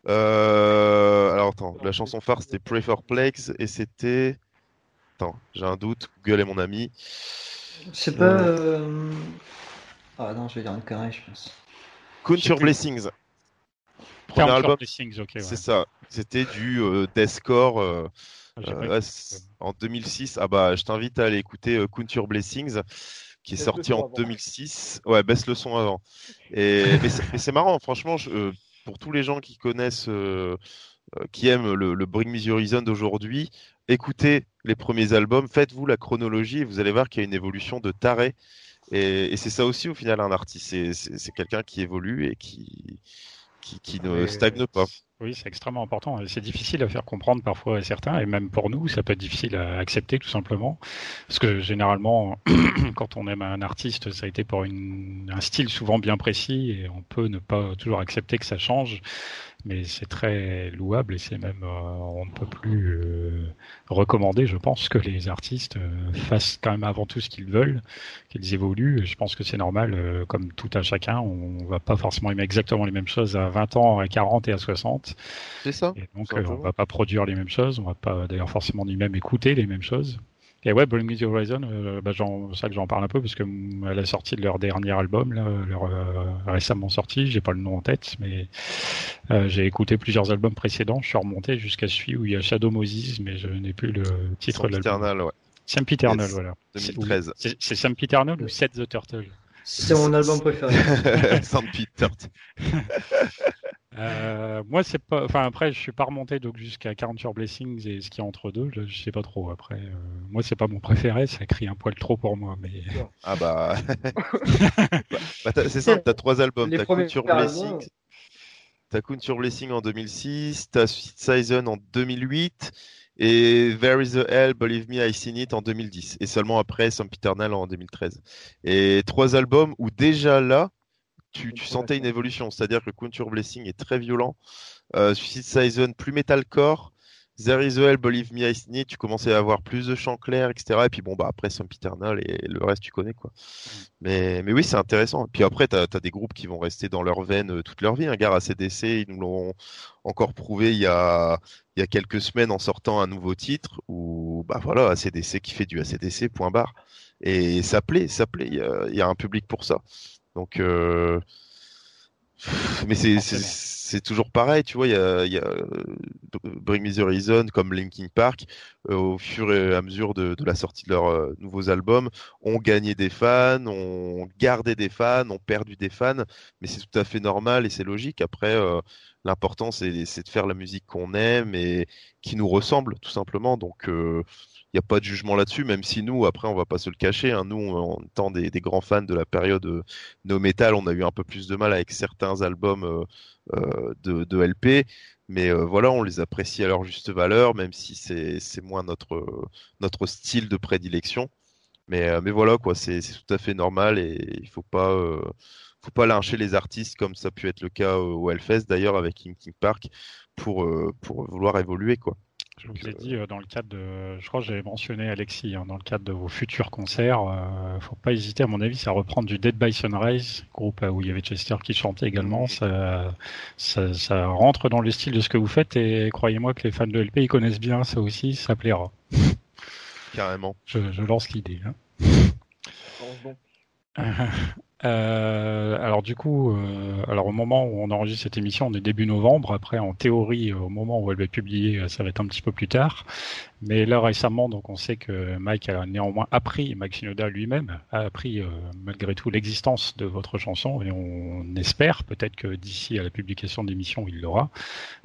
Euh, alors attends, la chanson phare c'était Pray for Plagues et c'était. Attends, j'ai un doute. Google est mon ami. C'est pas. Euh, euh, ah non, je vais dire une connerie, je pense. Count Your Blessings. Premier album. Okay, C'est ça. C'était du deathcore. Ah, en 2006. Ah bah, je t'invite à aller écouter Count Your Blessings qui est sorti en 2006. Ouais, baisse le son avant. Et mais c'est marrant, franchement, je, pour tous les gens qui connaissent, euh, euh, qui aiment le, Bring Me The Horizon d'aujourd'hui, écoutez les premiers albums, faites-vous la chronologie et vous allez voir qu'il y a une évolution de taré. Et, c'est ça aussi au final un artiste, c'est quelqu'un qui évolue et qui, qui, ne stagne pas. Oui, c'est extrêmement important. C'est difficile à faire comprendre parfois à certains, et même pour nous, ça peut être difficile à accepter tout simplement. Parce que généralement, quand on aime un artiste, ça a été pour une, un style souvent bien précis, et on peut ne pas toujours accepter que ça change mais c'est très louable et c'est même, euh, on ne peut plus euh, recommander, je pense, que les artistes euh, fassent quand même avant tout ce qu'ils veulent, qu'ils évoluent. Je pense que c'est normal, comme tout à chacun, on va pas forcément aimer exactement les mêmes choses à 20 ans, à 40 et à 60. C'est ça. Et donc, on va pas produire les mêmes choses, on va pas d'ailleurs forcément ni même écouter les mêmes choses. Et ouais, Bring Me The Horizon, euh, bah, c'est ça que j'en parle un peu parce que mm, à la sortie de leur dernier album, là, leur euh, récemment sorti, j'ai pas le nom en tête, mais euh, j'ai écouté plusieurs albums précédents. Je suis remonté jusqu'à celui où il y a Shadow Moses, mais je n'ai plus le titre de l'album. ouais. Sam Peternal, voilà. 2013. C'est Sam Peternal ou Set the Turtle? C'est mon album préféré. Sam Peternal. Euh, moi, c'est pas. Enfin, après, je suis pas remonté donc jusqu'à 40 Your Blessings et ce qui est entre deux. Je, je sais pas trop. Après, euh, moi, c'est pas mon préféré. Ça crie un poil trop pour moi. Mais ah bah, bah c'est ça. T'as trois albums. T'as Count Your Blessings. T'as Count Your Blessing en 2006. T'as Season en 2008 et There is a Hell, Believe Me, I Seen It en 2010. Et seulement après, Peternal en 2013. Et trois albums où déjà là tu, sentais une évolution. C'est-à-dire que Couture Blessing est très violent. Euh, Suicide Season, plus metalcore. There is Hell, Believe Me, I Need, tu commençais à avoir plus de chants clairs, etc. Et puis bon, bah après, Peternal et le reste, tu connais, quoi. Mm. Mais, mais oui, c'est intéressant. Et puis après, tu as, des groupes qui vont rester dans leur veine euh, toute leur vie. Un gars à CDC, ils nous l'ont encore prouvé il y, a, il y a quelques semaines en sortant un nouveau titre où, bah voilà, ACDC qui fait du ACDC, point barre. Et ça plaît, ça plaît. Il y a un public pour ça. Donc, euh... mais c'est toujours pareil, tu vois. Il y a, y a Bring Me the Horizon comme Linkin Park, euh, au fur et à mesure de, de la sortie de leurs euh, nouveaux albums, ont gagné des fans, ont gardé des fans, ont perdu des fans, mais c'est tout à fait normal et c'est logique. Après, euh, l'important c'est de faire la musique qu'on aime et qui nous ressemble, tout simplement. Donc il n'y a pas de jugement là-dessus, même si nous, après, on va pas se le cacher. Hein, nous, en étant des, des, grands fans de la période euh, no metal, on a eu un peu plus de mal avec certains albums euh, euh de, de, LP. Mais euh, voilà, on les apprécie à leur juste valeur, même si c'est moins notre, notre style de prédilection. Mais, mais voilà, quoi, c'est tout à fait normal et il faut pas faut pas lyncher les artistes comme ça a pu être le cas au Hellfest d'ailleurs avec King Park pour, pour vouloir évoluer quoi. Je vous l'ai dit euh, dans le cadre de, je crois que j'avais mentionné Alexis, hein, dans le cadre de vos futurs concerts, euh, faut pas hésiter à mon avis, à reprendre du Dead by Sunrise, groupe où il y avait Chester qui chantait également. Ça, ça, ça, rentre dans le style de ce que vous faites et croyez-moi que les fans de LP ils connaissent bien ça aussi, ça plaira. Carrément. Je, je lance l'idée. Hein. Euh, alors du coup, euh, alors au moment où on enregistre cette émission, on est début novembre. Après, en théorie, au moment où elle va être publiée, ça va être un petit peu plus tard. Mais là récemment, donc on sait que Mike a néanmoins appris, Mike Shinoda lui-même a appris euh, malgré tout l'existence de votre chanson et on espère peut-être que d'ici à la publication de l'émission, il l'aura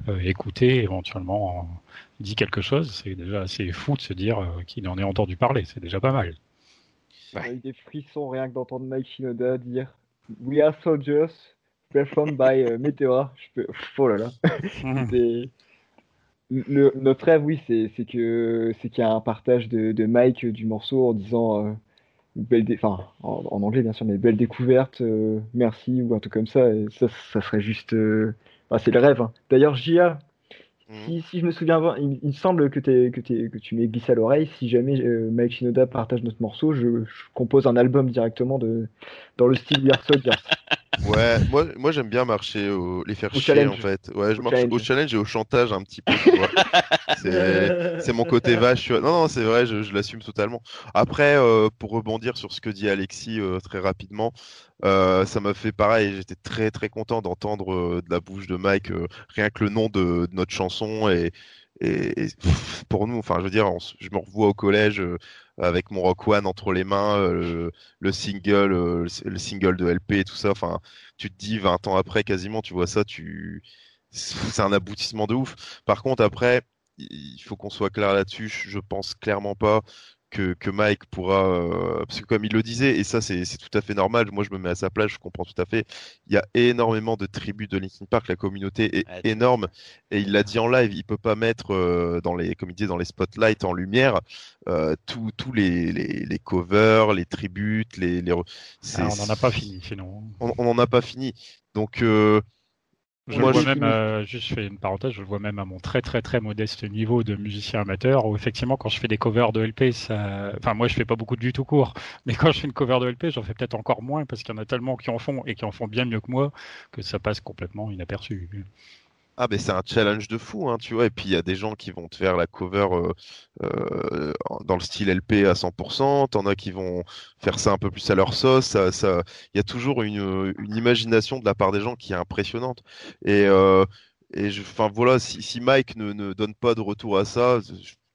euh, écouté, éventuellement dit quelque chose. C'est déjà assez fou de se dire qu'il en ait entendu parler. C'est déjà pas mal. Ouais. a eu des frissons rien que d'entendre Mike Shinoda dire We are soldiers performed by uh, Meteora. Je peux... Oh là là. Le, notre rêve, oui, c'est que c'est qu'il y a un partage de, de, Mike du morceau en disant euh, belle enfin en, en, anglais bien sûr, mais belle découverte, euh, merci ou un truc comme ça. Et ça, ça serait juste, euh... enfin, c'est le rêve. Hein. D'ailleurs, Jia, si, si, je me souviens, il, il me semble que, es, que, es, que tu m'es glissé à l'oreille. Si jamais euh, Mike Shinoda partage notre morceau, je, je, compose un album directement de, dans le style We Are Soldiers. Ouais, moi, moi j'aime bien marcher, au, les faire au chier challenge. en fait. Ouais, je au marche challenge. au challenge et au chantage un petit peu. c'est mon côté vache. Non, non, c'est vrai, je, l'assume totalement. Après, euh, pour rebondir sur ce que dit Alexis euh, très rapidement, euh, ça m'a fait pareil. J'étais très très content d'entendre de la bouche de Mike rien que le nom de, notre chanson et, pour nous, enfin, je veux dire, je me revois au collège avec mon Rock One entre les mains, le, single, le, single de LP et tout ça. Enfin, tu te dis 20 ans après, quasiment, tu vois ça, c'est un aboutissement de ouf. Par contre, après, il faut qu'on soit clair là-dessus. Je pense clairement pas que, que Mike pourra, euh, parce que comme il le disait, et ça c'est tout à fait normal, moi je me mets à sa place, je comprends tout à fait, il y a énormément de tribus de Linkin Park, la communauté est ouais, énorme, et il l'a dit en live, il peut pas mettre euh, dans les, comme il dit, dans les spotlights en lumière euh, tous tous les, les, les, covers, les tributes, les... les... Ah, on n'en a pas fini sinon. On n'en a pas fini. Donc... Je moi, le vois je... même, euh, juste je fais une parenthèse, je le vois même à mon très très très modeste niveau de musicien amateur, où effectivement quand je fais des covers de LP, ça... enfin moi je fais pas beaucoup de vues tout court, mais quand je fais une cover de LP, j'en fais peut-être encore moins parce qu'il y en a tellement qui en font et qui en font bien mieux que moi que ça passe complètement inaperçu. Ah mais c'est un challenge de fou, hein, tu vois. Et puis il y a des gens qui vont te faire la cover euh, euh, dans le style LP à 100%. T'en as qui vont faire ça un peu plus à leur sauce. Ça, ça, il y a toujours une, une imagination de la part des gens qui est impressionnante. Et, euh, et je, voilà, si, si Mike ne, ne, donne pas de retour à ça,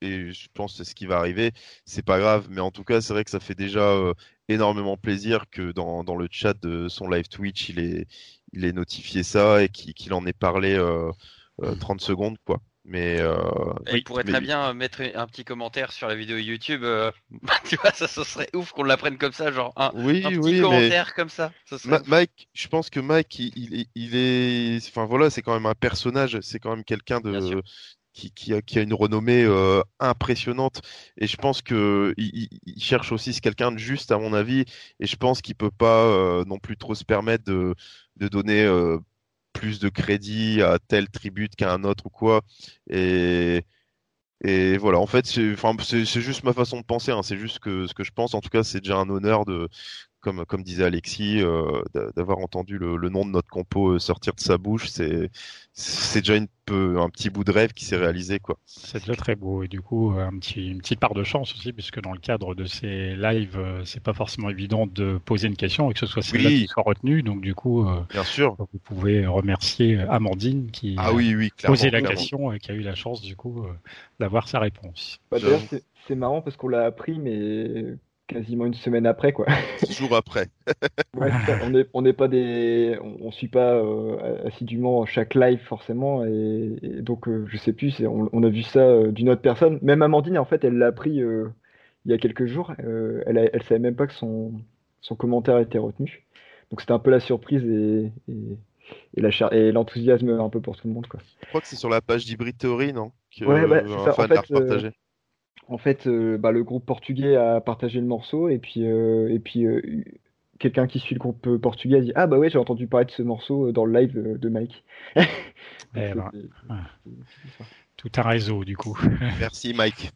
et je pense que c'est ce qui va arriver, c'est pas grave. Mais en tout cas, c'est vrai que ça fait déjà euh, énormément plaisir que dans, dans le chat de son live Twitch, il est il ait notifié ça et qu'il en ait parlé euh, euh, 30 secondes, quoi. Mais euh, il oui, pourrait mais... très bien mettre un petit commentaire sur la vidéo YouTube. Euh, tu vois, ça, ça serait ouf qu'on l'apprenne comme ça, genre un, oui, un petit oui, commentaire mais... comme ça. ça Ma Mike, je pense que Mike, il, il, il, est, enfin voilà, c'est quand même un personnage, c'est quand même quelqu'un de qui, a, une renommée euh, impressionnante. Et je pense que il, cherche aussi quelqu'un de juste, à mon avis. Et je pense qu'il peut pas euh, non plus trop se permettre de, donner euh, plus de crédit à tel tribute qu'à un autre ou quoi. Et, et voilà, en fait, c'est enfin, juste ma façon de penser. Hein. C'est juste ce que je pense. En tout cas, c'est déjà un honneur de, comme, comme disait Alexis, euh, d'avoir entendu le, le, nom de notre compo sortir de sa bouche. C'est c'est déjà une peu, un petit bout de rêve qui s'est réalisé. quoi. C'est déjà très beau. Et du coup, un petit, une petite part de chance aussi, puisque dans le cadre de ces lives, c'est pas forcément évident de poser une question et que ce soit celle-là oui. qui soit retenue. Donc du coup, Bien sûr. vous pouvez remercier Amandine qui ah, oui, oui, a posé la clairement. question et qui a eu la chance du coup d'avoir sa réponse. Bah, D'ailleurs, c'est marrant parce qu'on l'a appris, mais quasiment une semaine après quoi. Toujours après. ouais, on n'est on pas des on, on suit pas euh, assidûment chaque live forcément et, et donc euh, je sais plus on, on, a vu ça euh, d'une autre personne même Amandine en fait elle l'a appris euh, il y a quelques jours euh, elle a, elle savait même pas que son son commentaire était retenu donc c'était un peu la surprise et, l'enthousiasme un peu pour tout le monde quoi. Je crois que c'est sur la page d'Hybrid Theory non? Que ouais, bah, un ça. fan en fait, partagé en fait, euh, bah, le groupe portugais a partagé le morceau et puis, euh, et puis euh, quelqu'un qui suit le groupe portugais a dit Ah bah ouais, j'ai entendu parler de ce morceau dans le live de Mike. ben, Tout un réseau du coup. Merci Mike.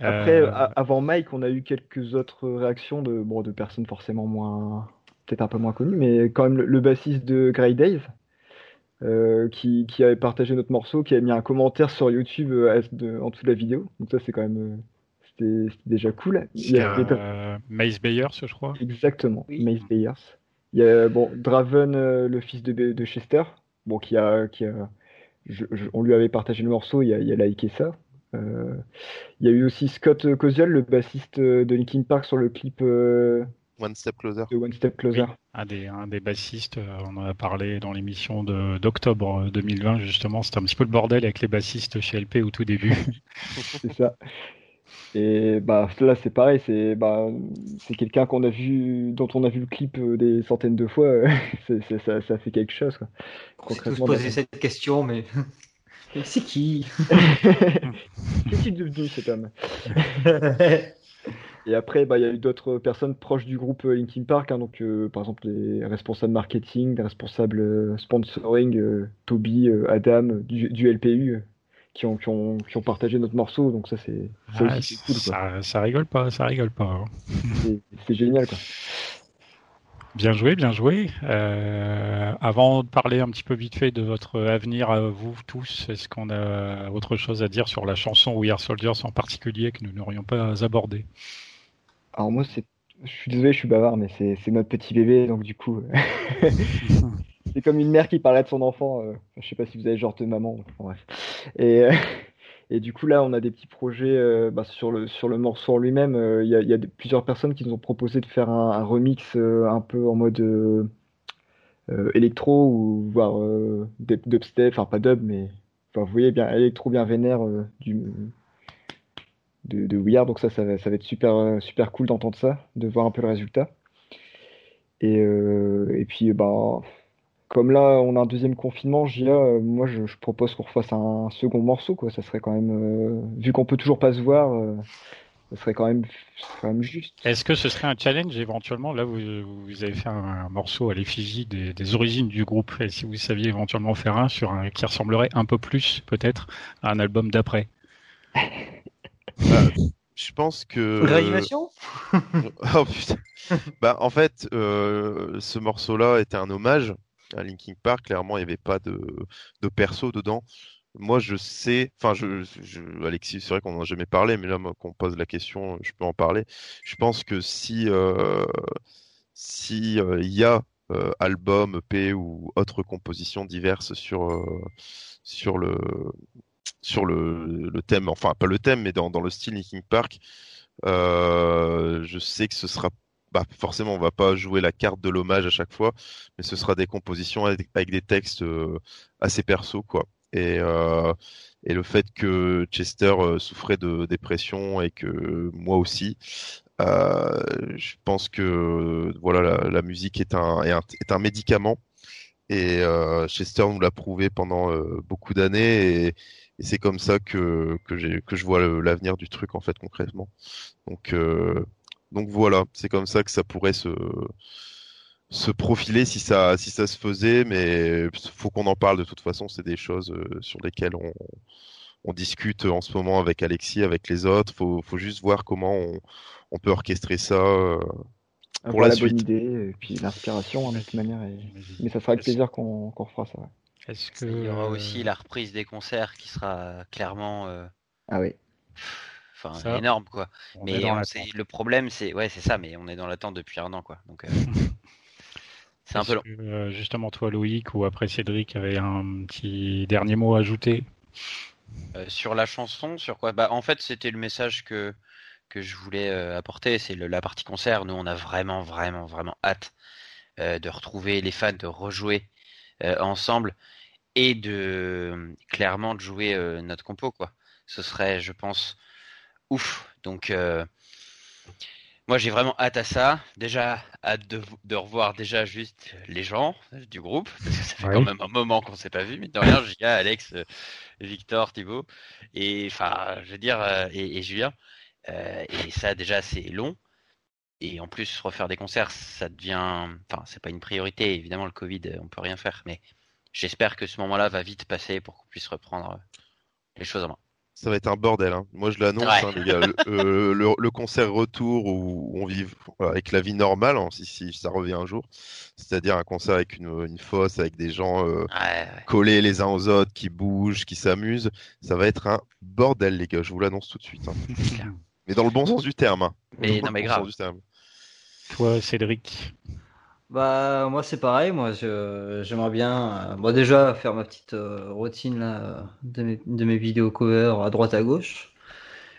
Après, avant Mike, on a eu quelques autres réactions de, bon, de personnes forcément moins, peut-être un peu moins connues, mais quand même le, le bassiste de Grey Days. Euh, qui, qui, avait partagé notre morceau, qui avait mis un commentaire sur YouTube euh, de, en dessous de la vidéo. Donc ça, c'est quand même, euh, c'était déjà cool. Il y a des... Mace Bayers, je crois. Exactement, oui. Mace Bayers. Il y a bon, Draven, euh, le fils de, de Chester, bon, qui a, qui a on lui avait partagé le morceau, il a, il a liké ça. Euh, il y a eu aussi Scott Koziol, le bassiste de Linkin Park, sur le clip euh, One Step Closer. One Step Closer. un, des, un des bassistes, on en a parlé dans l'émission d'octobre 2020, justement. C'était un petit peu le bordel avec les bassistes chez LP au tout début. c'est ça. Et bah là c'est pareil, c'est bah c'est quelqu'un qu'on a vu, dont on a vu le clip euh, des centaines de fois. ça, ça, fait quelque chose. Quoi. On s'est tous posé cette question, mais c'est qui? Qu'est-il devenu cet homme? Et après, bah, il y a eu d'autres personnes proches du groupe euh, Linkin Park, hein, donc euh, par exemple les responsables marketing, les responsables sponsoring, Toby, Adam, du, du LPU, qui ont, qui ont, qui ont partagé notre morceau. Donc ça, c'est ça, cool, ça, ça, rigole pas, ça rigole pas. Hein. C'est génial. Quoi. Bien joué, bien joué. Euh, avant de parler un petit peu vite fait de votre avenir à vous tous, est-ce qu'on a autre chose à dire sur la chanson We Are Soldiers en particulier que nous n'aurions pas abordé Alors moi, c'est, je suis désolé, je suis bavard, mais c'est notre petit bébé, donc du coup, c'est comme une mère qui parlait de son enfant. Euh, je sais pas si vous avez genre de maman. bref. Et, euh, et du coup là, on a des petits projets euh, bah, sur le sur le morceau en lui-même. Il y a, y a plusieurs personnes qui nous ont proposé de faire un, remix un peu en mode électro ou voire dubstep, enfin pas dub, mais enfin, vous voyez bien électro bien vénère du de, de Weird. Donc ça, ça va, ça va être super super cool d'entendre ça, de voir un peu le résultat. Et, et puis bah comme là, on a un deuxième confinement, JA, euh, moi je, propose qu'on refasse un second morceau, quoi. Ça serait quand même, euh, vu qu'on peut toujours pas se voir, euh, ça serait quand même, quand même juste. Est-ce que ce serait un challenge éventuellement? Là, vous, vous avez fait un, morceau à l'effigie des, origines du groupe. Et si vous saviez éventuellement faire un sur un qui ressemblerait un peu plus, peut-être, à un album d'après bah, Je pense que. Réanimation Oh putain. bah, en fait, ce morceau-là était un hommage à Linkin Park, clairement, il n'y avait pas de, de perso dedans. Moi, je sais, enfin, je, Alexis, c'est vrai qu'on n'en a jamais parlé, mais là, qu'on pose la question, je peux en parler. Je pense que si euh, si euh, il y a euh, album, EP ou autres compositions diverses sur sur le sur le, thème, enfin pas le thème, mais dans, dans le style Linkin Park, je sais que ce sera bah, forcément, on va pas jouer la carte de l'hommage à chaque fois, mais ce sera des compositions avec, des textes euh, assez perso, quoi. Et, euh, et le fait que Chester euh, souffrait de dépression et que moi aussi, je pense que voilà, la, musique est un, est un, médicament. Et Chester nous l'a prouvé pendant beaucoup d'années c'est comme ça que, que, que je vois l'avenir du truc en fait concrètement. Donc donc voilà, c'est comme ça que ça pourrait se, se profiler si ça, si ça se faisait, mais faut qu'on en parle de toute façon. C'est des choses euh, sur lesquelles on, on, discute en ce moment avec Alexis, avec les autres. Faut, faut juste voir comment on, on peut orchestrer ça euh, pour la, suite. bonne idée et puis l'inspiration de toute manière. Mais ça sera avec plaisir qu'on qu'on refera ça. Est-ce que... Il y aura aussi la reprise des concerts qui sera clairement. Euh, ah oui enfin énorme quoi. mais le problème c'est ouais c'est ça, mais on est dans l'attente depuis un an quoi. Donc euh, c'est un peu long. Euh, justement toi Loïc ou après Cédric avait un petit dernier mot à ajouter? Euh, sur la chanson, sur quoi? Bah en fait c'était le message que que je voulais apporter, c'est la partie concert. Nous on a vraiment vraiment vraiment hâte de retrouver les fans, de rejouer ensemble et de clairement de jouer notre compo quoi. Ce serait je pense ouf. Donc, euh, moi, j'ai vraiment hâte à ça. Déjà, hâte de, revoir déjà juste les gens du groupe. Parce que ça fait quand même un moment qu'on s'est pas vu. Mais de rien, Gia, Alex, euh, Victor, Thibaut. Et enfin, je veux dire, euh, et, Julien. et ça, déjà, c'est long. Et en plus, refaire des concerts, ça devient. Enfin, c'est pas une priorité. Évidemment, le Covid, on peut rien faire. Mais j'espère que ce moment-là va vite passer pour qu'on puisse reprendre les choses en main ça va être un bordel. Hein. Moi, je l'annonce, hein, les gars. Euh, le, concert retour où on vit avec la vie normale, hein, si, ça revient un jour, c'est-à-dire un concert avec une, fosse, avec des gens euh, collés les uns aux autres, qui bougent, qui s'amusent, ça va être un bordel, les gars. Je vous l'annonce tout de suite. mais dans le bon sens du terme. Mais non, mais grave. Toi, Cédric. Bah moi c'est pareil, moi je- j'aimerais bien euh, bon, déjà faire ma petite euh, routine là, euh, de, mes, de mes vidéos cover à droite à gauche.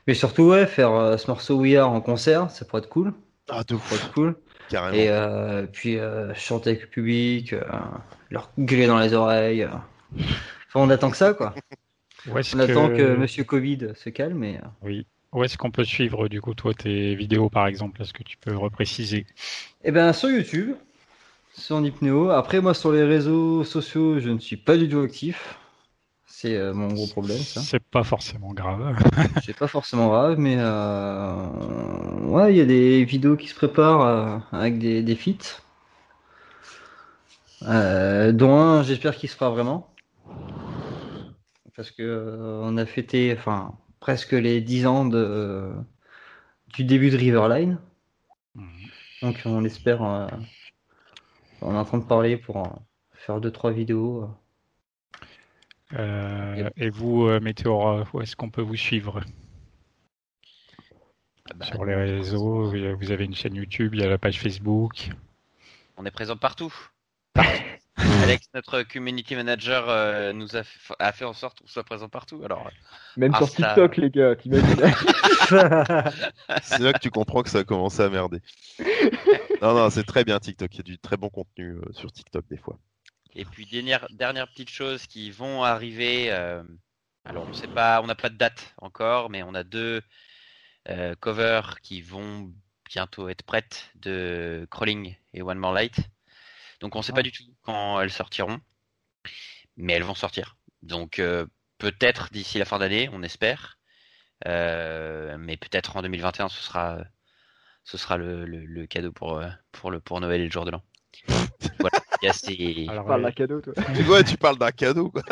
Mais surtout ouais, faire euh, ce morceau We Are en concert, ça pourrait être cool. Ah, de Ça pourrait être cool. carrément. Et euh, puis euh, chanter avec le public, euh, leur gueuler dans les oreilles. euh. Enfin, on attend que ça quoi. On attend que Monsieur Covid se calme et euh, Oui. Où est-ce qu'on peut suivre du coup toi tes vidéos par exemple? Est-ce que tu peux repréciser? Eh ben sur YouTube, sur Nipneo. Après moi sur les réseaux sociaux, je ne suis pas du tout actif. C'est euh, mon gros problème ça. C'est pas forcément grave. C'est pas forcément grave, mais euh, ouais, il y a des vidéos qui se préparent euh, avec des, des feats. Dont un, j'espère qu'il se fera vraiment. Parce que on a fêté enfin presque les 10 ans de, du début de Riverline. Mhm. Donc on espère on est en train de parler pour euh, faire deux trois vidéos. euh. Euh, et vous, Météora, où est-ce qu'on peut vous suivre? Ah bah, Sur les réseaux, vous avez une chaîne YouTube, il y a la page Facebook. On est présent partout. Alex, notre community manager, euh, nous a fait, a fait en sorte qu'on soit présent partout. Alors, Même Ah, sur ça- TikTok, les gars, t'imagines C'est là que tu comprends que ça a commencé à merder. Non, non, c'est très bien TikTok. Il y a du très bon contenu euh, sur TikTok des fois. Et puis dernière dernière petite chose qui vont arriver. euh, alors on sait pas, on n'a pas de date encore, mais on a deux euh, covers qui vont bientôt être prêtes de Crawling et One More Light. Donc on sait pas du tout quand elles sortiront, mais elles vont sortir. Donc euh, peut-être d'ici la fin d'année, on espère. Euh, mais peut-être en 2021, ce sera ce sera le, le, le cadeau pour euh, pour le pour Noël et le jour de l'an. voilà. Il y a ces- Alors, Parle euh, d'un cadeau, toi. Ouais, tu parles d'un cadeau. Quoi.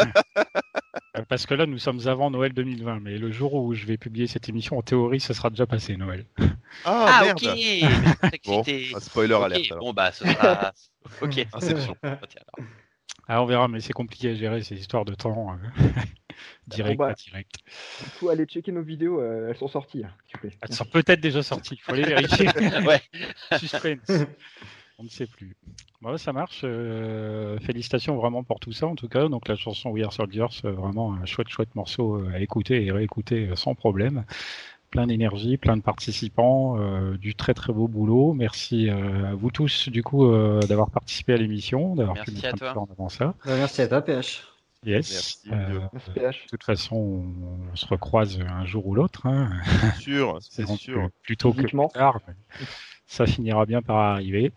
euh, parce que là, nous sommes avant Noël 2020, mais le jour où je vais publier cette émission, en théorie, ça sera déjà passé Noël. Ah, Ah, merde. ok. Bon, un spoiler Ok, alerte. alors. Bon bah ce sera. ok. Inception. Ah, on verra, mais c'est compliqué à gérer ces histoires de temps. euh, direct, Bon, bah. pas direct. Il faut aller checker nos vidéos, euh, elles sont sorties, hein, s'il vous plaît. Elles sont peut-être déjà sorties, il faut aller vérifier. Ouais. Suspense. On ne sait plus. Bon, ça marche. euh, félicitations vraiment pour tout ça, en tout cas. Donc la chanson We Are Soldiers, vraiment un chouette, chouette morceau à écouter et réécouter sans problème. Plein d'énergie, plein de participants, euh, du très très beau boulot. Merci euh, à vous tous du coup euh, d'avoir participé à l'émission, d'avoir pu Merci mettre à un peu en avant ça. Bah, merci à toi PH. Yes. Merci, Euh, Dieu. Merci, PH. de toute façon, on, on se recroise un jour ou l'autre. Hein. C'est sûr, c'est sûr. que Plus tôt que tard. mais Ça finira bien par arriver.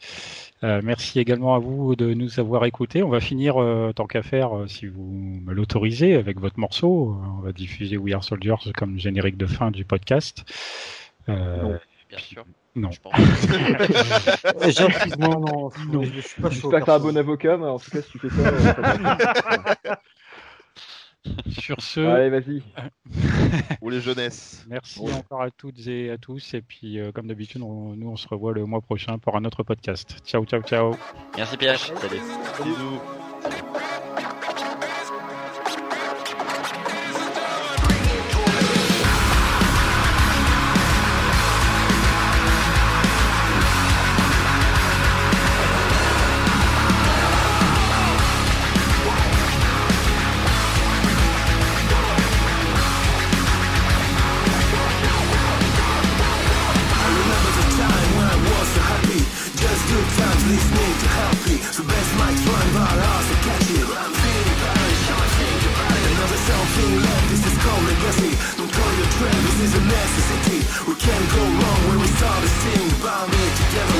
Euh, merci également à vous de nous avoir écoutés. On va finir, euh, tant qu'à faire, euh, si vous me l'autorisez, avec votre morceau. Euh, On va diffuser We Are Soldiers comme générique de fin du podcast. Euh, Non. Bien sûr. Non. Je pense. Gentiment, non, non, je suis pas chaud. J'espère que t'as un bon avocat, mais en tout cas, si tu fais ça. Sur ce, Allez, vas-y. Pour les jeunesses. merci Ouais. encore à toutes et à tous. Et puis, euh, comme d'habitude, on- nous, on se revoit le mois prochain pour un autre podcast. Ciao, ciao, ciao. Merci PH. Salut. Bisous. necessity. We can't go wrong when we start to sing, bound together.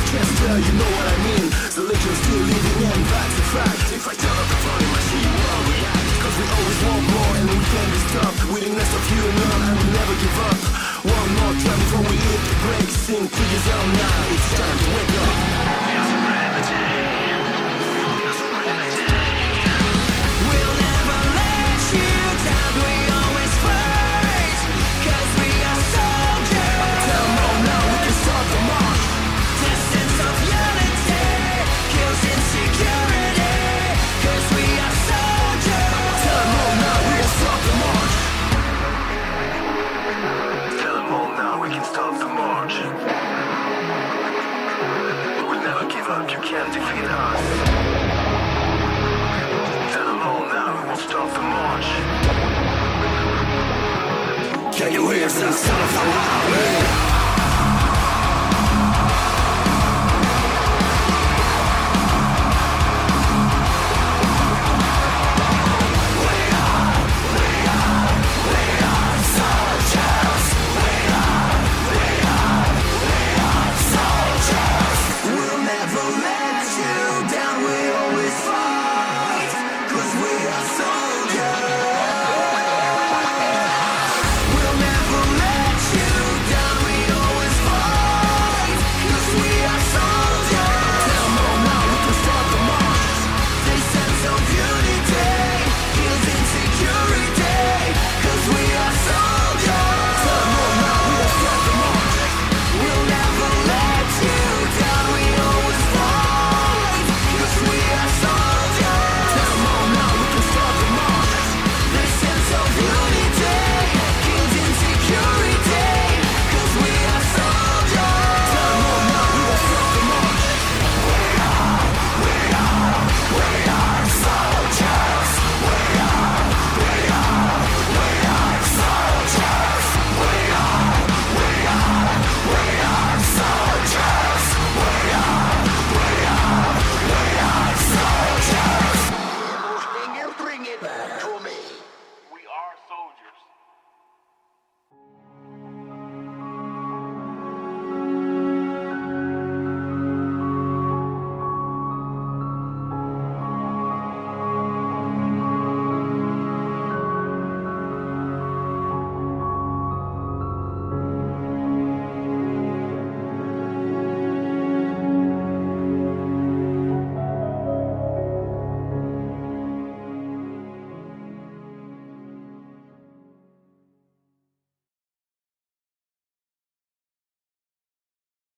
I can't tell, you know what I mean The legend's still living and that's a fact If I tell up the volume, I see you all react Cause we always want more and we can't be stopped Willingness of human, and none, we never give up One more time before we hit the break. Sing to your now, it's time to wake up Feel the gravity